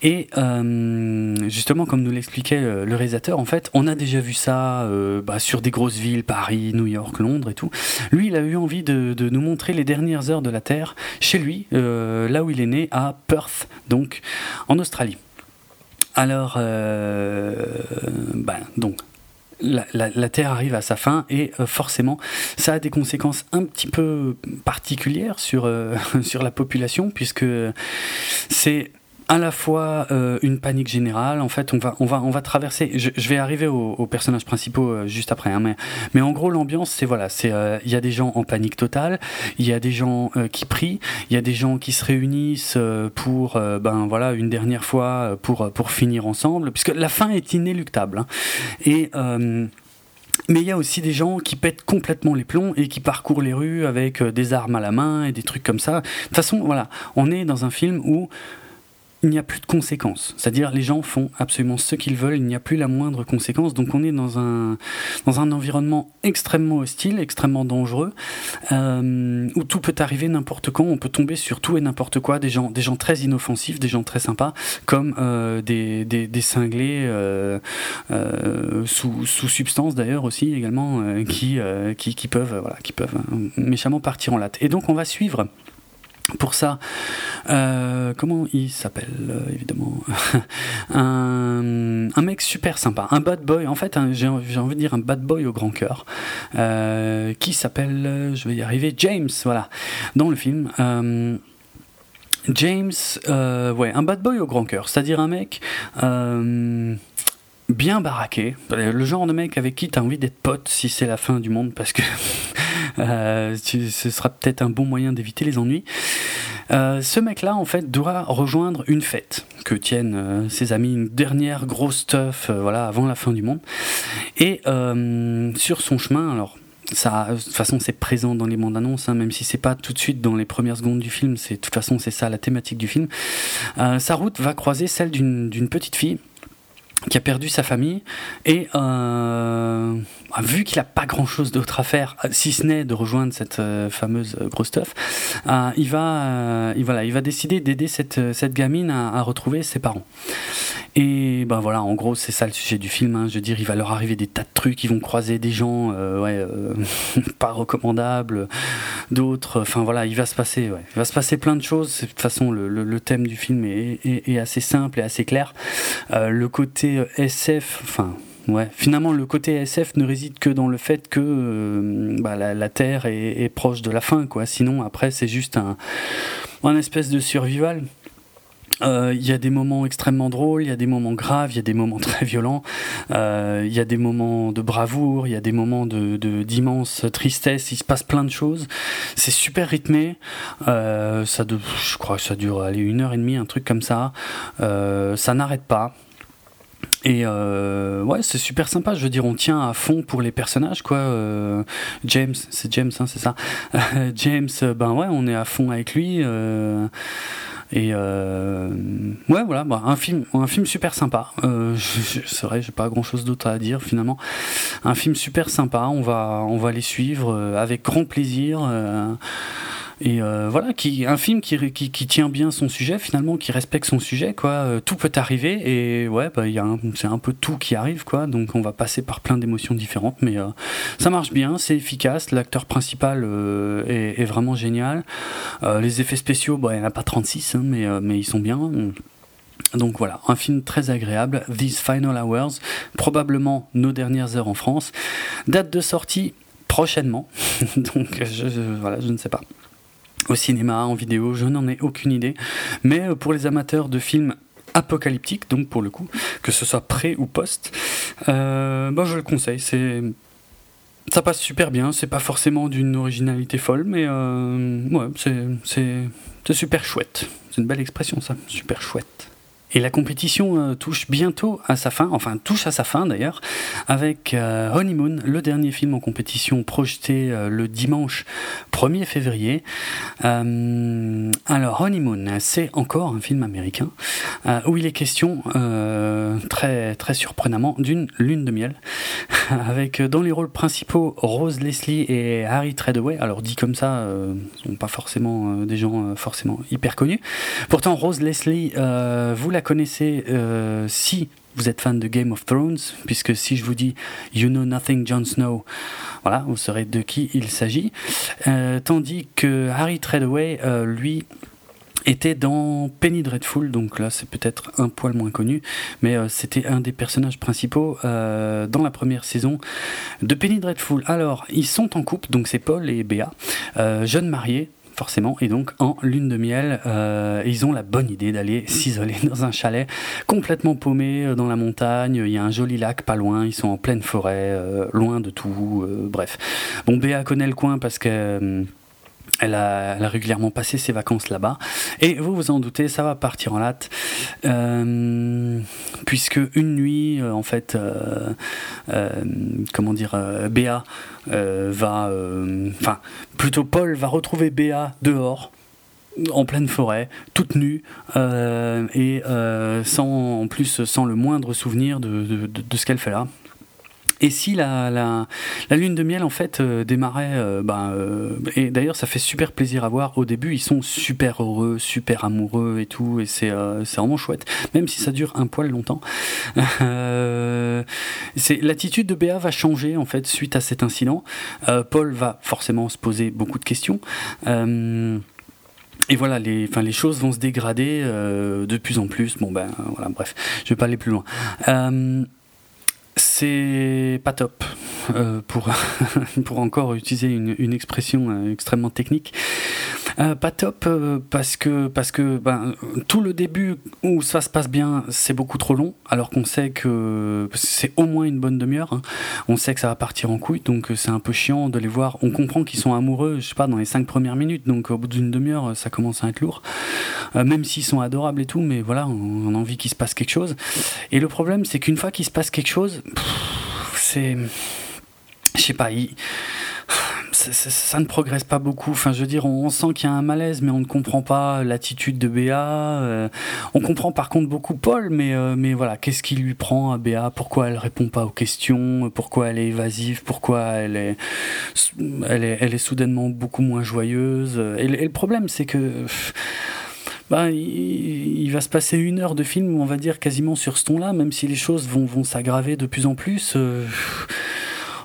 Et euh, justement, comme nous l'expliquait le réalisateur, en fait, on a déjà vu ça bah, sur des grosses villes, Paris, New York, Londres et tout. Lui, il a eu envie de, nous montrer les dernières heures de la Terre chez lui, là où il est né, à Perth, donc en Australie. Alors, ben, donc, la, Terre arrive à sa fin et euh, forcément ça a des conséquences un petit peu particulières sur, euh, sur la population puisque c'est à la fois euh, une panique générale. En fait, on va, on va, on va traverser. Je, vais arriver aux, personnages principaux euh, juste après. Hein, mais, mais en gros, l'ambiance, c'est voilà, c'est euh, il y a des gens en panique totale, il y a des gens qui prient, il y a des gens qui se réunissent pour, ben voilà, une dernière fois pour pour finir ensemble, puisque la fin est inéluctable. Hein. et mais il y a aussi des gens qui pètent complètement les plombs et qui parcourent les rues avec des armes à la main et des trucs comme ça. De toute façon, voilà, on est dans un film où il n'y a plus de conséquences. C'est-à-dire les gens font absolument ce qu'ils veulent, il n'y a plus la moindre conséquence. Donc on est dans un, dans un environnement extrêmement hostile, extrêmement dangereux, euh, où tout peut arriver n'importe quand, on peut tomber sur tout et n'importe quoi, des gens, des gens très inoffensifs, des gens très sympas, comme euh, des, des, cinglés euh, sous, sous substance d'ailleurs aussi également, qui, qui, peuvent, voilà, qui peuvent méchamment partir en latte. Et donc on va suivre pour ça, euh, comment il s'appelle euh, évidemment un, mec super sympa, un bad boy. En fait, j'ai envie de dire un bad boy au grand cœur, euh, qui s'appelle, je vais y arriver, James. Voilà, dans le film. James, ouais, un bad boy au grand cœur, c'est-à-dire un mec bien baraqué, le genre de mec avec qui tu as envie d'être pote si c'est la fin du monde, parce que Euh, ce sera peut-être un bon moyen d'éviter les ennuis. Euh, ce mec-là, en fait, doit rejoindre une fête que tiennent euh, ses amis, une dernière grosse stuff, voilà, avant la fin du monde. Et sur son chemin, alors ça, de toute façon, c'est présent dans les bandes annonces, hein, même si c'est pas tout de suite dans les premières secondes du film. C'est de toute façon, c'est ça la thématique du film. sa route va croiser celle d'une petite fille qui a perdu sa famille et euh, vu qu'il n'a pas grand chose d'autre à faire si ce n'est de rejoindre cette euh, fameuse euh, grosse euh, il va il, voilà, il va décider d'aider cette, gamine à, retrouver ses parents et ben voilà en gros c'est ça le sujet du film hein. je veux dire il va leur arriver des tas de trucs ils vont croiser des gens ouais pas recommandables d'autres enfin voilà il va se passer ouais, il va se passer plein de choses de toute façon le, thème du film est, est, est, assez simple et assez clair le côté euh, SF, enfin, ouais, finalement, le côté SF ne réside que dans le fait que euh, bah, la, Terre est, proche de la fin, quoi. Sinon, après, c'est juste un, un espèce de survival. Euh, il y a des moments extrêmement drôles, il y a des moments graves, il y a des moments très violents, euh, il y a des moments de bravoure, il y a des moments de d'immense tristesse, il se passe plein de choses. C'est super rythmé, euh, ça je crois que ça dure allez, une heure et demie, un truc comme ça. ça n'arrête pas. Et ouais, c'est super sympa. Je veux dire, on tient à fond pour les personnages, quoi. James, c'est James, hein, c'est ça. James, ben ouais, on est à fond avec lui. Et euh, ouais, voilà, bah, un film, super sympa. Euh, c'est vrai, j'ai pas grand chose d'autre à dire finalement. Un film super sympa. On va, les suivre euh, avec grand plaisir. Et euh, voilà, un film qui, tient bien son sujet, finalement, qui respecte son sujet, quoi. Euh, tout peut arriver, et ouais, bah, c'est un peu tout qui arrive, quoi. Donc on va passer par plein d'émotions différentes, mais euh, ça marche bien, c'est efficace. L'acteur principal est, vraiment génial. les effets spéciaux, bah, il n'y en a pas 36, hein, mais, ils sont bien. Donc voilà, un film très agréable, These Final Hours, probablement nos dernières heures en France. Date de sortie prochainement, donc voilà, je ne sais pas au cinéma, en vidéo, je n'en ai aucune idée. Mais euh, pour les amateurs de films apocalyptiques, donc pour le coup, que ce soit pré ou post, euh, bah, je le conseille. C'est ça passe super bien. C'est pas forcément d'une originalité folle, mais euh, c'est super chouette. C'est une belle expression, ça. Super chouette. Et la compétition euh, touche bientôt à sa fin, enfin touche à sa fin d'ailleurs, avec euh, Honeymoon, le dernier film en compétition projeté euh, le dimanche 1er février. alors Honeymoon, c'est encore un film américain où il est question, très, très surprenamment, d'une lune de miel, avec dans les rôles principaux Rose Leslie et Harry Treadaway. Alors dit comme ça, ce sont pas forcément des gens forcément hyper connus. Pourtant Rose Leslie, vous la connaissez euh, si vous êtes fan de Game of Thrones, puisque si je vous dis You Know Nothing Jon Snow, voilà, vous saurez de qui il s'agit. Euh, tandis que Harry Treadaway, euh, lui, était dans Penny Dreadful, donc là c'est peut-être un poil moins connu, mais c'était un des personnages principaux dans la première saison de Penny Dreadful. Alors, ils sont en couple, donc c'est Paul et Béa, jeunes mariés, forcément. Et donc, en lune de miel, euh, ils ont la bonne idée d'aller s'isoler dans un chalet complètement paumé euh, dans la montagne. Il y a un joli lac pas loin. Ils sont en pleine forêt, euh, loin de tout. bref. Bon, Béa connaît le coin parce que elle a, régulièrement passé ses vacances là-bas. Et vous vous en doutez, ça va partir en latte. Euh, puisque une nuit, euh, en fait, euh, comment dire, Béa va. Enfin, plutôt Paul va retrouver Béa dehors en pleine forêt, toute nue, et sans, en plus sans le moindre souvenir de ce qu'elle fait là. Et si la, la, lune de miel en fait euh, démarrait, euh, bah, euh, et d'ailleurs ça fait super plaisir à voir. Au début ils sont super heureux, super amoureux et tout, et c'est vraiment chouette, même si ça dure un poil longtemps. l'attitude de Béa va changer en fait suite à cet incident. Paul va forcément se poser beaucoup de questions. Et voilà, les, enfin, les choses vont se dégrader de plus en plus. Bon ben voilà, bref, je vais pas aller plus loin. C'est pas top, euh, pour, pour encore utiliser une, une expression euh, extrêmement technique. Euh, pas top euh, parce que, parce que ben, tout le début où ça se passe bien, c'est beaucoup trop long, alors qu'on sait que c'est au moins une bonne demi-heure. Hein. On sait que ça va partir en couille, donc c'est un peu chiant de les voir. On comprend qu'ils sont amoureux, je sais pas, dans les cinq premières minutes, donc au bout d'une demi-heure, ça commence à être lourd. même s'ils sont adorables et tout, mais voilà, on a envie qu'il se passe quelque chose. Et le problème, c'est qu'une fois qu'il se passe quelque chose, c'est. Je sais pas, ça, ne progresse pas beaucoup. Enfin, je veux dire, on, sent qu'il y a un malaise, mais on ne comprend pas l'attitude de Béa. Euh, on comprend par contre beaucoup Paul, mais, euh, mais voilà, qu'est-ce qui lui prend à Béa? Pourquoi elle répond pas aux questions? Pourquoi elle est évasive? Pourquoi elle est, elle est, elle est soudainement beaucoup moins joyeuse? Et, le problème, c'est que. Bah, il, va se passer une heure de film, on va dire, quasiment sur ce ton-là, même si les choses vont, vont s'aggraver de plus en plus. Euh,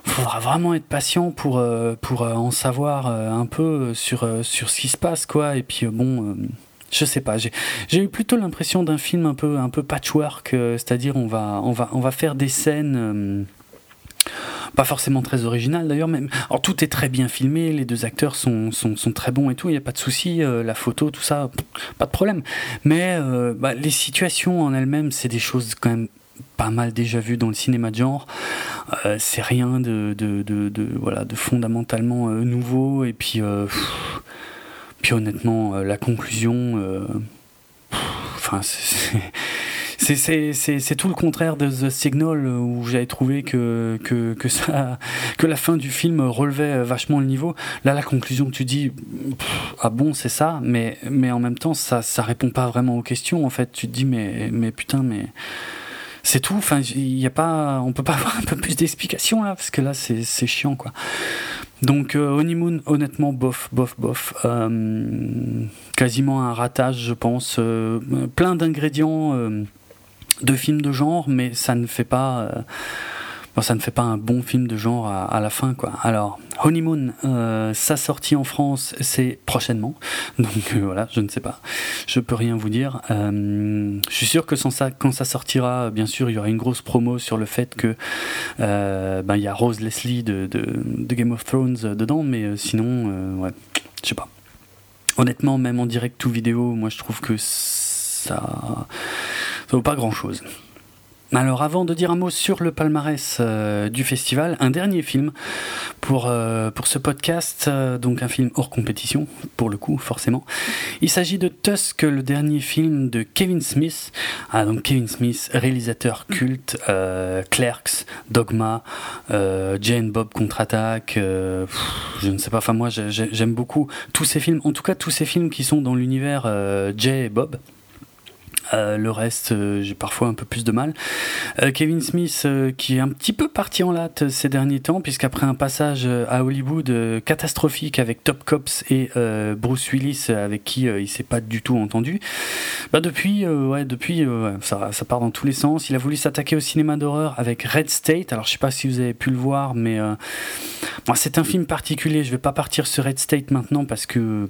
faudra vraiment être patient pour, euh, pour euh, en savoir un peu sur, sur ce qui se passe, quoi. Et puis, bon je sais pas, j'ai eu plutôt l'impression d'un film un peu, un peu patchwork, c'est-à-dire on va, on, va, on va faire des scènes pas forcément très original d'ailleurs. Même, alors tout est très bien filmé, les deux acteurs sont, sont, sont très bons et tout, il n'y a pas de souci, la photo, tout ça, pas de problème. Mais bah, les situations en elles-mêmes, c'est des choses quand même pas mal déjà vues dans le cinéma de genre. c'est rien de, de, de, voilà, de fondamentalement nouveau. Et puis, puis honnêtement, la conclusion, enfin, c'est tout le contraire de The Signal où j'avais trouvé que, que, que, ça, que la fin du film relevait vachement le niveau. Là, la conclusion que tu dis, ah bon, c'est ça, mais, mais en même temps, ça, ça répond pas vraiment aux questions. En fait, tu te dis, mais, mais putain, mais c'est tout. Enfin, il a pas, on peut pas avoir un peu plus d'explications là, parce que là, c'est chiant, quoi. Donc euh, Honeymoon, honnêtement, bof, bof, bof. Euh, quasiment un ratage, je pense. Euh, plein d'ingrédients de films de genre, mais ça ne fait pas ça ne fait pas un bon film de genre à, la fin, quoi. Alors, Honeymoon, euh, sa sortie en France, c'est prochainement. Donc euh, voilà, je ne sais pas. Je peux rien vous dire. Euh, je suis sûr que quand ça sortira, bien sûr, il y aura une grosse promo sur le fait que ben, il y a Rose Leslie de, de, Game of Thrones dedans, mais sinon, ouais, je sais pas. Honnêtement, même en direct ou vidéo, moi je trouve que ça, pas grand chose. Alors avant de dire un mot sur le palmarès euh, du festival, un dernier film pour, euh, pour ce podcast, euh, donc un film hors compétition, pour le coup forcément. Il s'agit de Tusk, le dernier film de Kevin Smith. Ah, donc Kevin Smith, réalisateur culte, Clerks, Dogma, Jane Bob contre-attaque, je ne sais pas, enfin moi j'aime beaucoup tous ces films, en tout cas tous ces films qui sont dans l'univers Jay et Bob. Euh, le reste, euh, j'ai parfois un peu plus de mal. Euh, Kevin Smith, qui est un petit peu parti en latte ces derniers temps, puisqu'après un passage à Hollywood catastrophique avec Top Cops et Bruce Willis, avec qui il s'est pas du tout entendu, bah depuis, ouais, depuis, ça, ça, part dans tous les sens. Il a voulu s'attaquer au cinéma d'horreur avec Red State. Alors je sais pas si vous avez pu le voir, mais c'est un film particulier. Je vais pas partir sur Red State maintenant parce que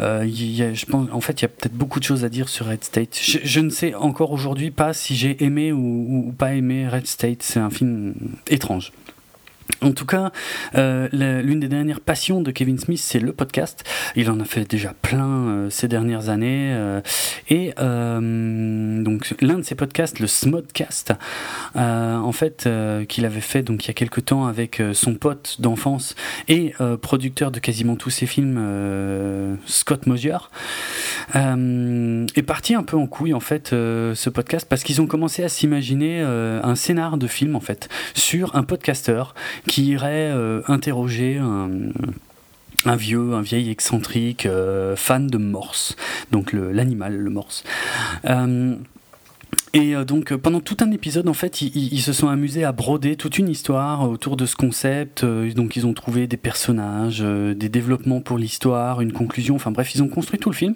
euh, je pense, en fait, il y a peut-être beaucoup de choses à dire sur Red State. Je, ne sais encore aujourd'hui pas si j'ai aimé ou, pas aimé Red State. C'est un film étrange. En tout cas, euh, l'une des dernières passions de Kevin Smith, c'est le podcast. Il en a fait déjà plein euh, ces dernières années. Euh, et donc l'un de ses podcasts, le Smodcast, en fait, qu'il avait fait donc il y a quelque temps avec son pote d'enfance et producteur de quasiment tous ses films, Scott Mosier, est parti un peu en couille en fait ce podcast parce qu'ils ont commencé à s'imaginer un scénar de film en fait sur un podcasteur qui irait euh, interroger un vieux, un vieil excentrique euh, fan de morse, donc l'animal, le, morse. Euh, et euh, donc euh, pendant tout un épisode, en fait, ils, se sont amusés à broder toute une histoire autour de ce concept. Euh, donc ils ont trouvé des personnages, des développements pour l'histoire, une conclusion. Enfin bref, ils ont construit tout le film.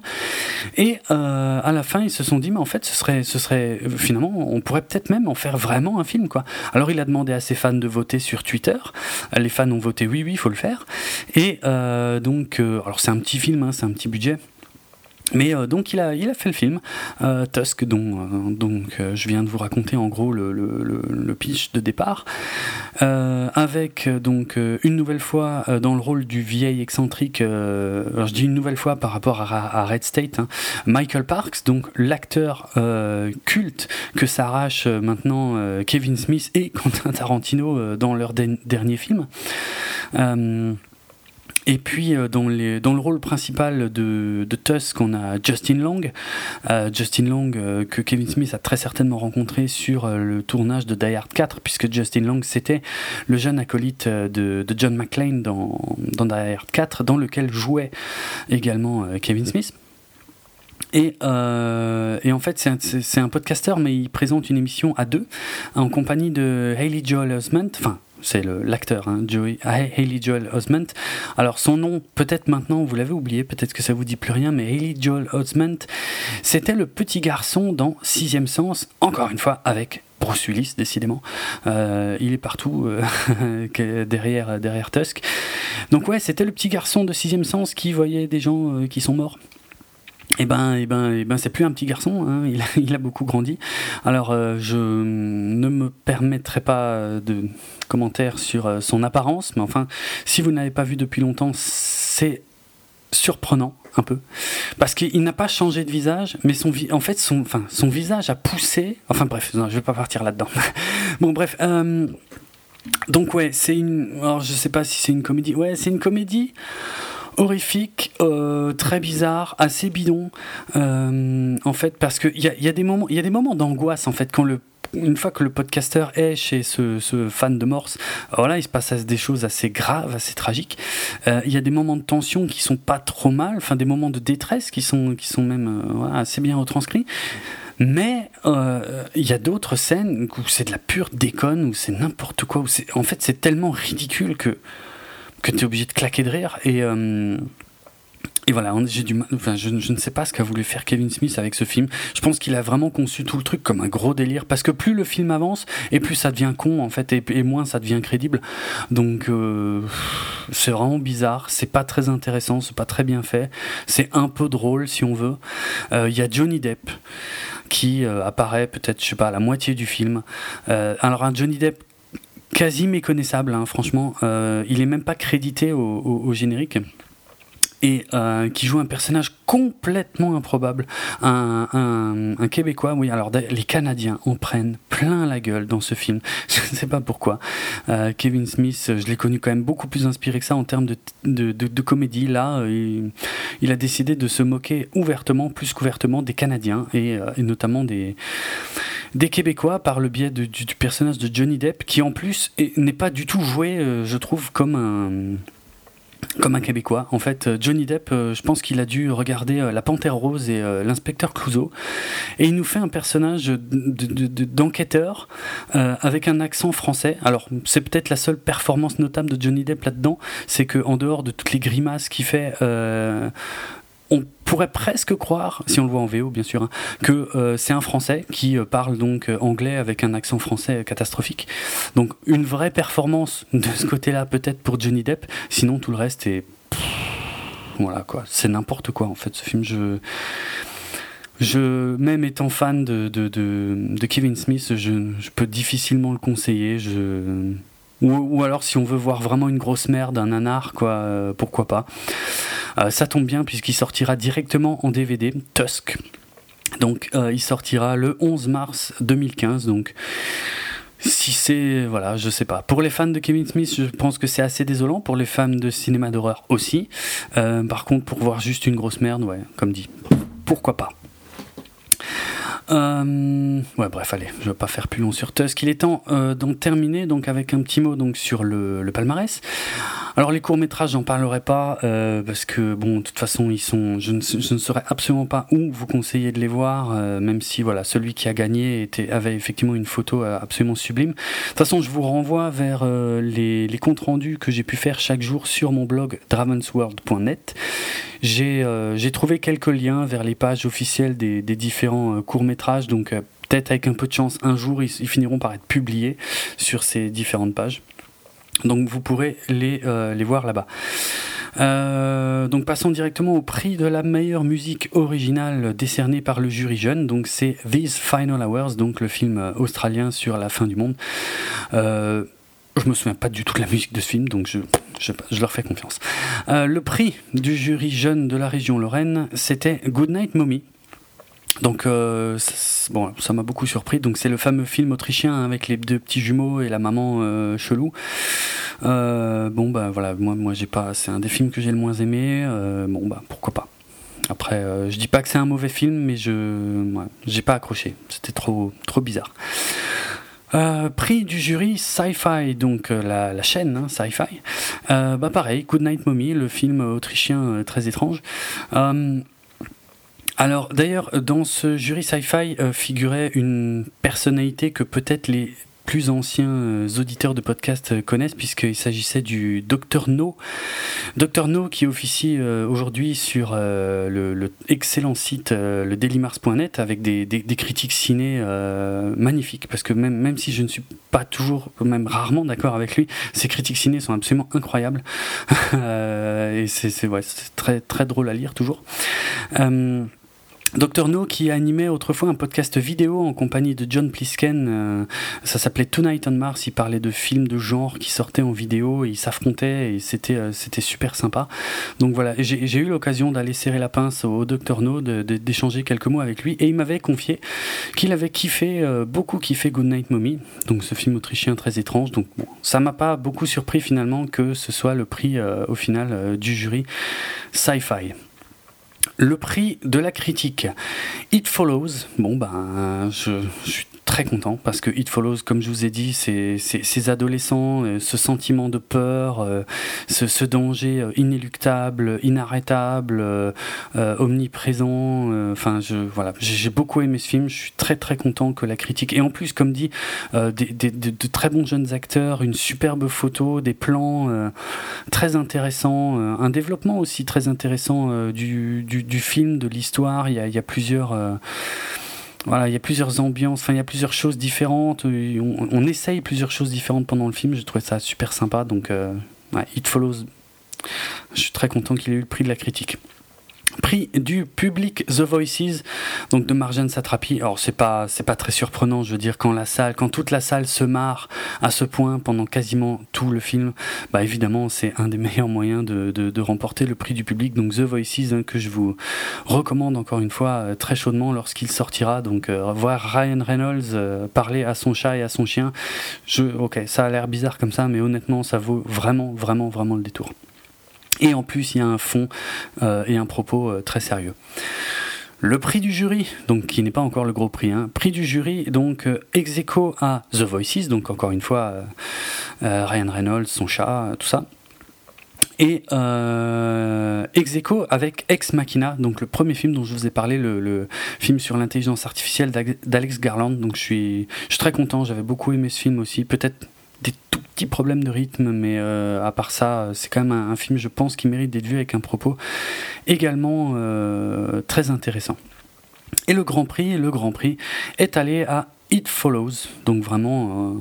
Et à la fin, ils se sont dit, mais en fait, ce serait, ce serait finalement, on pourrait peut-être même en faire vraiment un film, quoi. Alors il a demandé à ses fans de voter sur Twitter. Les fans ont voté oui, oui, il faut le faire. Et donc, alors c'est un petit film, hein, c'est un petit budget. Mais euh, donc il a, il a fait le film euh, Tusk, dont euh, donc je viens de vous raconter en gros le, le, pitch de départ, avec donc une nouvelle fois dans le rôle du vieil excentrique. je dis une nouvelle fois par rapport à, Red State, hein, Michael Parks, donc l'acteur culte que s'arrache maintenant Kevin Smith et Quentin Tarantino dans leur dernier film. Et puis euh, dans, le rôle principal de, Tusk, on a Justin Long. Euh, Justin Long euh, que Kevin Smith a très certainement rencontré sur le tournage de Die Hard 4, puisque Justin Long c'était le jeune acolyte de, John McClane dans, Die Hard 4, dans lequel jouait également Kevin Smith. Et, en fait, c'est un, un, podcasteur, mais il présente une émission à deux, en compagnie de Hayley Joel Osment, c'est l'acteur, hein, Haley Joel Osment. Alors son nom, peut-être maintenant vous l'avez oublié, peut-être que ça vous dit plus rien, mais Haley Joel Osment, c'était le petit garçon dans Sixième Sens, encore une fois avec Bruce Willis, décidément. Euh, il est partout euh, derrière, derrière Tusk. Donc ouais, c'était le petit garçon de Sixième Sens qui voyait des gens euh, qui sont morts eh ben, eh ben, eh ben, c'est plus un petit garçon. Hein, il, a, beaucoup grandi. Alors, euh, je ne me permettrai pas de commentaires sur euh, son apparence, mais enfin, si vous n'avez pas vu depuis longtemps, c'est surprenant un peu parce qu'il n'a pas changé de visage mais son en fait son enfin son visage a poussé enfin bref non, je vais pas partir là-dedans bon bref euh, donc ouais c'est une alors je sais pas si c'est une comédie ouais c'est une comédie horrifique, euh, très bizarre, assez bidon, euh, en fait, parce qu'il y a, y a des moments, y a des moments d'angoisse en fait quand le une fois que le podcaster est chez ce, fan de Morse, voilà, il se passe des choses assez graves, assez tragiques. Euh, il y a des moments de tension qui sont pas trop mal, enfin des moments de détresse qui sont, qui sont même assez bien retranscrits. Mais il y a d'autres scènes où c'est de la pure déconne, où c'est n'importe quoi, où en fait c'est tellement ridicule que que tu es obligé de claquer de rire. Et, euh, et voilà, j'ai du enfin, je, ne sais pas ce qu'a voulu faire Kevin Smith avec ce film. Je pense qu'il a vraiment conçu tout le truc comme un gros délire, parce que plus le film avance, et plus ça devient con en fait, et, moins ça devient crédible. Donc euh, c'est vraiment bizarre, c'est pas très intéressant, c'est pas très bien fait, c'est un peu drôle si on veut. Euh, il y a Johnny Depp qui apparaît peut-être, je sais pas, à la moitié du film. alors un Johnny Depp quasi méconnaissable, hein, franchement. Euh, il est même pas crédité au générique et euh, qui joue un personnage complètement improbable, un, Québécois. Oui, alors les Canadiens en prennent plein la gueule dans ce film. Je ne sais pas pourquoi. Euh, Kevin Smith, je l'ai connu quand même beaucoup plus inspiré que ça en termes de, comédie. Là, euh, il, a décidé de se moquer ouvertement, plus qu'ouvertement, des Canadiens et, notamment des Québécois par le biais du, personnage de Johnny Depp, qui en plus n'est pas du tout joué, je trouve, comme un comme un Québécois. En fait, euh, Johnny Depp, euh, je pense qu'il a dû regarder euh, La Panthère Rose et l'inspecteur Clouseau. Et il nous fait un personnage d'enquêteur avec un accent français. Alors, c'est peut-être la seule performance notable de Johnny Depp là-dedans, c'est qu'en dehors de toutes les grimaces qu'il fait, on pourrait presque croire, si on le voit en VO bien sûr, hein, que euh, c'est un Français qui euh, parle donc euh, anglais avec un accent français catastrophique. Donc une vraie performance de ce côté-là peut-être pour Johnny Depp, sinon tout le reste est... voilà quoi, c'est n'importe quoi en fait ce film. Je... Je, même étant fan de, de, de, Kevin Smith, je, je, peux difficilement le conseiller. Je, ou, alors, si on veut voir vraiment une grosse merde, un nanar, quoi, euh, pourquoi pas. Euh, ça tombe bien puisqu'il sortira directement en DVD, Tusk. Donc, euh, il sortira le 11 mars 2015. Donc, si c'est voilà je sais pas pour les fans de Kevin Smith je pense que c'est assez désolant pour les fans de cinéma d'horreur aussi par contre pour voir juste une grosse merde ouais comme dit pourquoi pas euh, ouais, bref, allez, je vais pas faire plus long sur Tusk. Il est temps euh, d'en terminer donc avec un petit mot donc sur le, palmarès. Alors les courts métrages, j'en parlerai pas euh, parce que bon, de toute façon, ils sont. Je ne, je ne saurais absolument pas où vous conseiller de les voir, euh, même si voilà, celui qui a gagné était, avait effectivement une photo absolument sublime. De toute façon, je vous renvoie vers les, comptes rendus que j'ai pu faire chaque jour sur mon blog dravensworld.net. J'ai trouvé quelques liens vers les pages officielles des, des différents courts donc peut-être avec un peu de chance, un jour ils, finiront par être publiés sur ces différentes pages. Donc vous pourrez les, euh, les voir là-bas. Euh, donc passons directement au prix de la meilleure musique originale décernée par le jury jeune. Donc c'est These Final Hours, donc le film australien sur la fin du monde. Euh, je me souviens pas du tout de la musique de ce film, donc je, je, leur fais confiance. Euh, le prix du jury jeune de la région Lorraine, c'était Goodnight Mommy, donc, euh, bon, ça m'a beaucoup surpris. Donc, c'est le fameux film autrichien avec les deux petits jumeaux et la maman euh, chelou. Euh, bon, bah voilà, moi, moi j'ai pas. C'est un des films que j'ai le moins aimé. Bon, bah pourquoi pas. Après, je dis pas que c'est un mauvais film, mais je, ouais, j'ai pas accroché. C'était trop, trop bizarre. Prix du jury Sci-Fi, donc la, chaîne hein, Sci-Fi. Bah pareil, Good Night Mommy, le film autrichien très étrange. Alors d'ailleurs, dans ce jury sci-fi euh, figurait une personnalité que peut-être les plus anciens euh, auditeurs de podcast euh, connaissent puisqu'il s'agissait du Dr No. Dr No qui officie aujourd'hui sur le, le, excellent site le dailymars.net avec des, critiques ciné magnifiques parce que même, même si je ne suis pas toujours, même rarement d'accord avec lui, ses critiques ciné sont absolument incroyables et c'est ouais, très, très drôle à lire toujours. Dr No qui animait autrefois un podcast vidéo en compagnie de John Plisken, euh, ça s'appelait Tonight on Mars, il parlait de films de genre qui sortaient en vidéo, et ils s'affrontaient et c'était euh, c'était super sympa. Donc voilà, j'ai eu l'occasion d'aller serrer la pince au Dr No, d'échanger quelques mots avec lui et il m'avait confié qu'il avait kiffé, euh, beaucoup kiffé Goodnight Mommy, donc ce film autrichien très étrange. Donc bon, ça m'a pas beaucoup surpris finalement que ce soit le prix au final du jury sci-fi. Le prix de la critique. It Follows. Bon, ben, je, suis très content parce que It Follows, comme je vous ai dit, c'est ces adolescents, euh, ce sentiment de peur, euh, ce, danger euh, inéluctable, inarrêtable, omniprésent. Enfin, je voilà, j'ai beaucoup aimé ce film. Je suis très très content que la critique et en plus, comme dit, des, de, très bons jeunes acteurs, une superbe photo, des plans très intéressants, un développement aussi très intéressant du, du, film, de l'histoire. Il, il y a, plusieurs voilà, il y a plusieurs ambiances, enfin il y a plusieurs choses différentes. On, essaye plusieurs choses différentes pendant le film. Je trouvais ça super sympa. Donc, euh, It Follows. Je suis très content qu'il ait eu le prix de la critique. Prix du public The Voices, donc de Marjane Satrapi. Alors c'est pas c'est pas très surprenant, je veux dire quand la salle, quand toute la salle se marre à ce point pendant quasiment tout le film, bah évidemment c'est un des meilleurs moyens de, de, remporter le prix du public. Donc The Voices hein, que je vous recommande encore une fois euh, très chaudement lorsqu'il sortira. Donc euh, voir Ryan Reynolds euh, parler à son chat et à son chien, je ok ça a l'air bizarre comme ça, mais honnêtement ça vaut vraiment vraiment vraiment le détour. Et en plus, il y a un fond euh, et un propos euh, très sérieux. Le prix du jury, donc qui n'est pas encore le gros prix, hein, prix du jury, donc euh, ex à The Voices, donc encore une fois Ryan Reynolds, son chat, tout ça. Et euh, ex avec Ex Machina, donc le premier film dont je vous ai parlé, le, film sur l'intelligence artificielle d'Alex Garland. Donc je suis, je suis très content, j'avais beaucoup aimé ce film aussi. Peut-être des tout petits problèmes de rythme, mais euh, à part ça, c'est quand même un, film, je pense, qui mérite d'être vu avec un propos également euh, très intéressant. Et le Grand Prix, le Grand Prix est allé à It Follows, donc vraiment.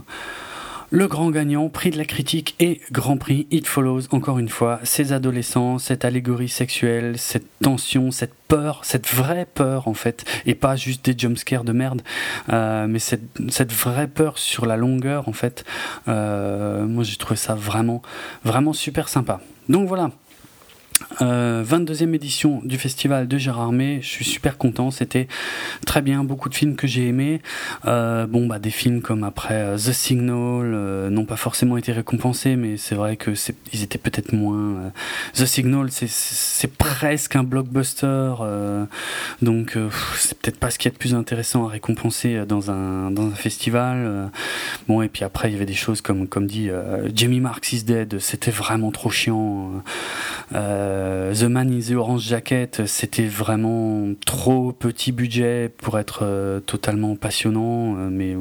Le grand gagnant, prix de la critique et grand prix It Follows, encore une fois, ces adolescents, cette allégorie sexuelle, cette tension, cette peur, cette vraie peur en fait, et pas juste des jumpscares de merde, euh, mais cette, cette, vraie peur sur la longueur en fait. Euh, moi j'ai trouvé ça vraiment, vraiment super sympa. Donc voilà, 22e euh, édition du festival de Gérard May, je suis super content, c'était très bien, beaucoup de films que j'ai aimés. Euh, bon, bah, des films comme après euh, The Signal n'ont pas forcément été récompensés, mais c'est vrai que ils étaient peut-être moins. The Signal, c'est presque un blockbuster, donc c'est peut-être pas ce qui est le plus intéressant à récompenser dans un, dans un festival. bon, et puis après, il y avait des choses comme, comme dit Jamie Marks is Dead, c'était vraiment trop chiant. Euh, the Man in the Orange Jacket, c'était vraiment trop petit budget pour être euh, totalement passionnant, euh, mais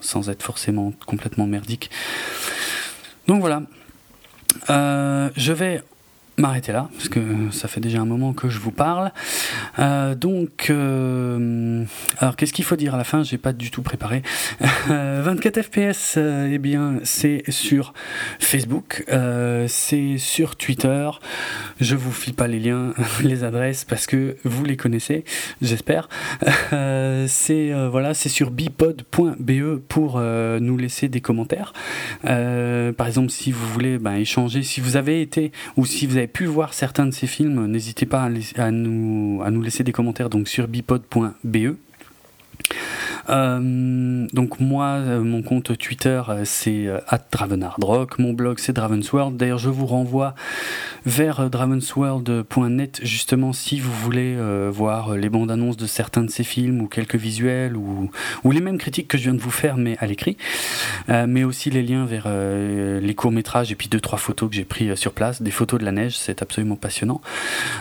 sans être forcément complètement merdique. Donc voilà. je vais m'arrêter là, parce que ça fait déjà un moment que je vous parle. Euh, donc, euh, alors qu'est-ce qu'il faut dire à la fin? J'ai pas du tout préparé. 24 FPS, eh bien, c'est sur Facebook, euh, c'est sur Twitter. Je vous file pas les liens, les adresses, parce que vous les connaissez, j'espère. c'est voilà, c'est sur bipod.be pour nous laisser des commentaires. par exemple, si vous voulez ben, échanger, si vous avez été ou si vous avez pu voir certains de ces films, n'hésitez pas à, nous, nous laisser des commentaires donc sur bipod.be. Euh, donc moi, euh, mon compte Twitter, euh, c'est @dravenardrock. Mon blog, c'est Dravensworld. D'ailleurs, je vous renvoie vers dravensworld.net justement si vous voulez voir les bandes annonces de certains de ces films ou quelques visuels ou, les mêmes critiques que je viens de vous faire, mais à l'écrit. mais aussi les liens vers les courts métrages et puis deux trois photos que j'ai pris sur place, des photos de la neige, c'est absolument passionnant.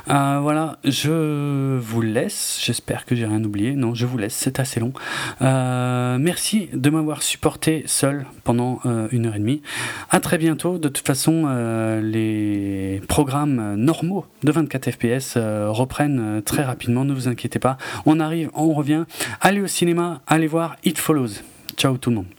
voilà, je vous laisse. J'espère que j'ai rien oublié. Non, je vous laisse. C'est long. Euh, merci de m'avoir supporté seul pendant euh, une heure et demie. À très bientôt. De toute façon, euh, les programmes normaux de 24 FPS reprennent très rapidement. Ne vous inquiétez pas. On arrive, on revient. Allez au cinéma, allez voir It Follows. Ciao tout le monde.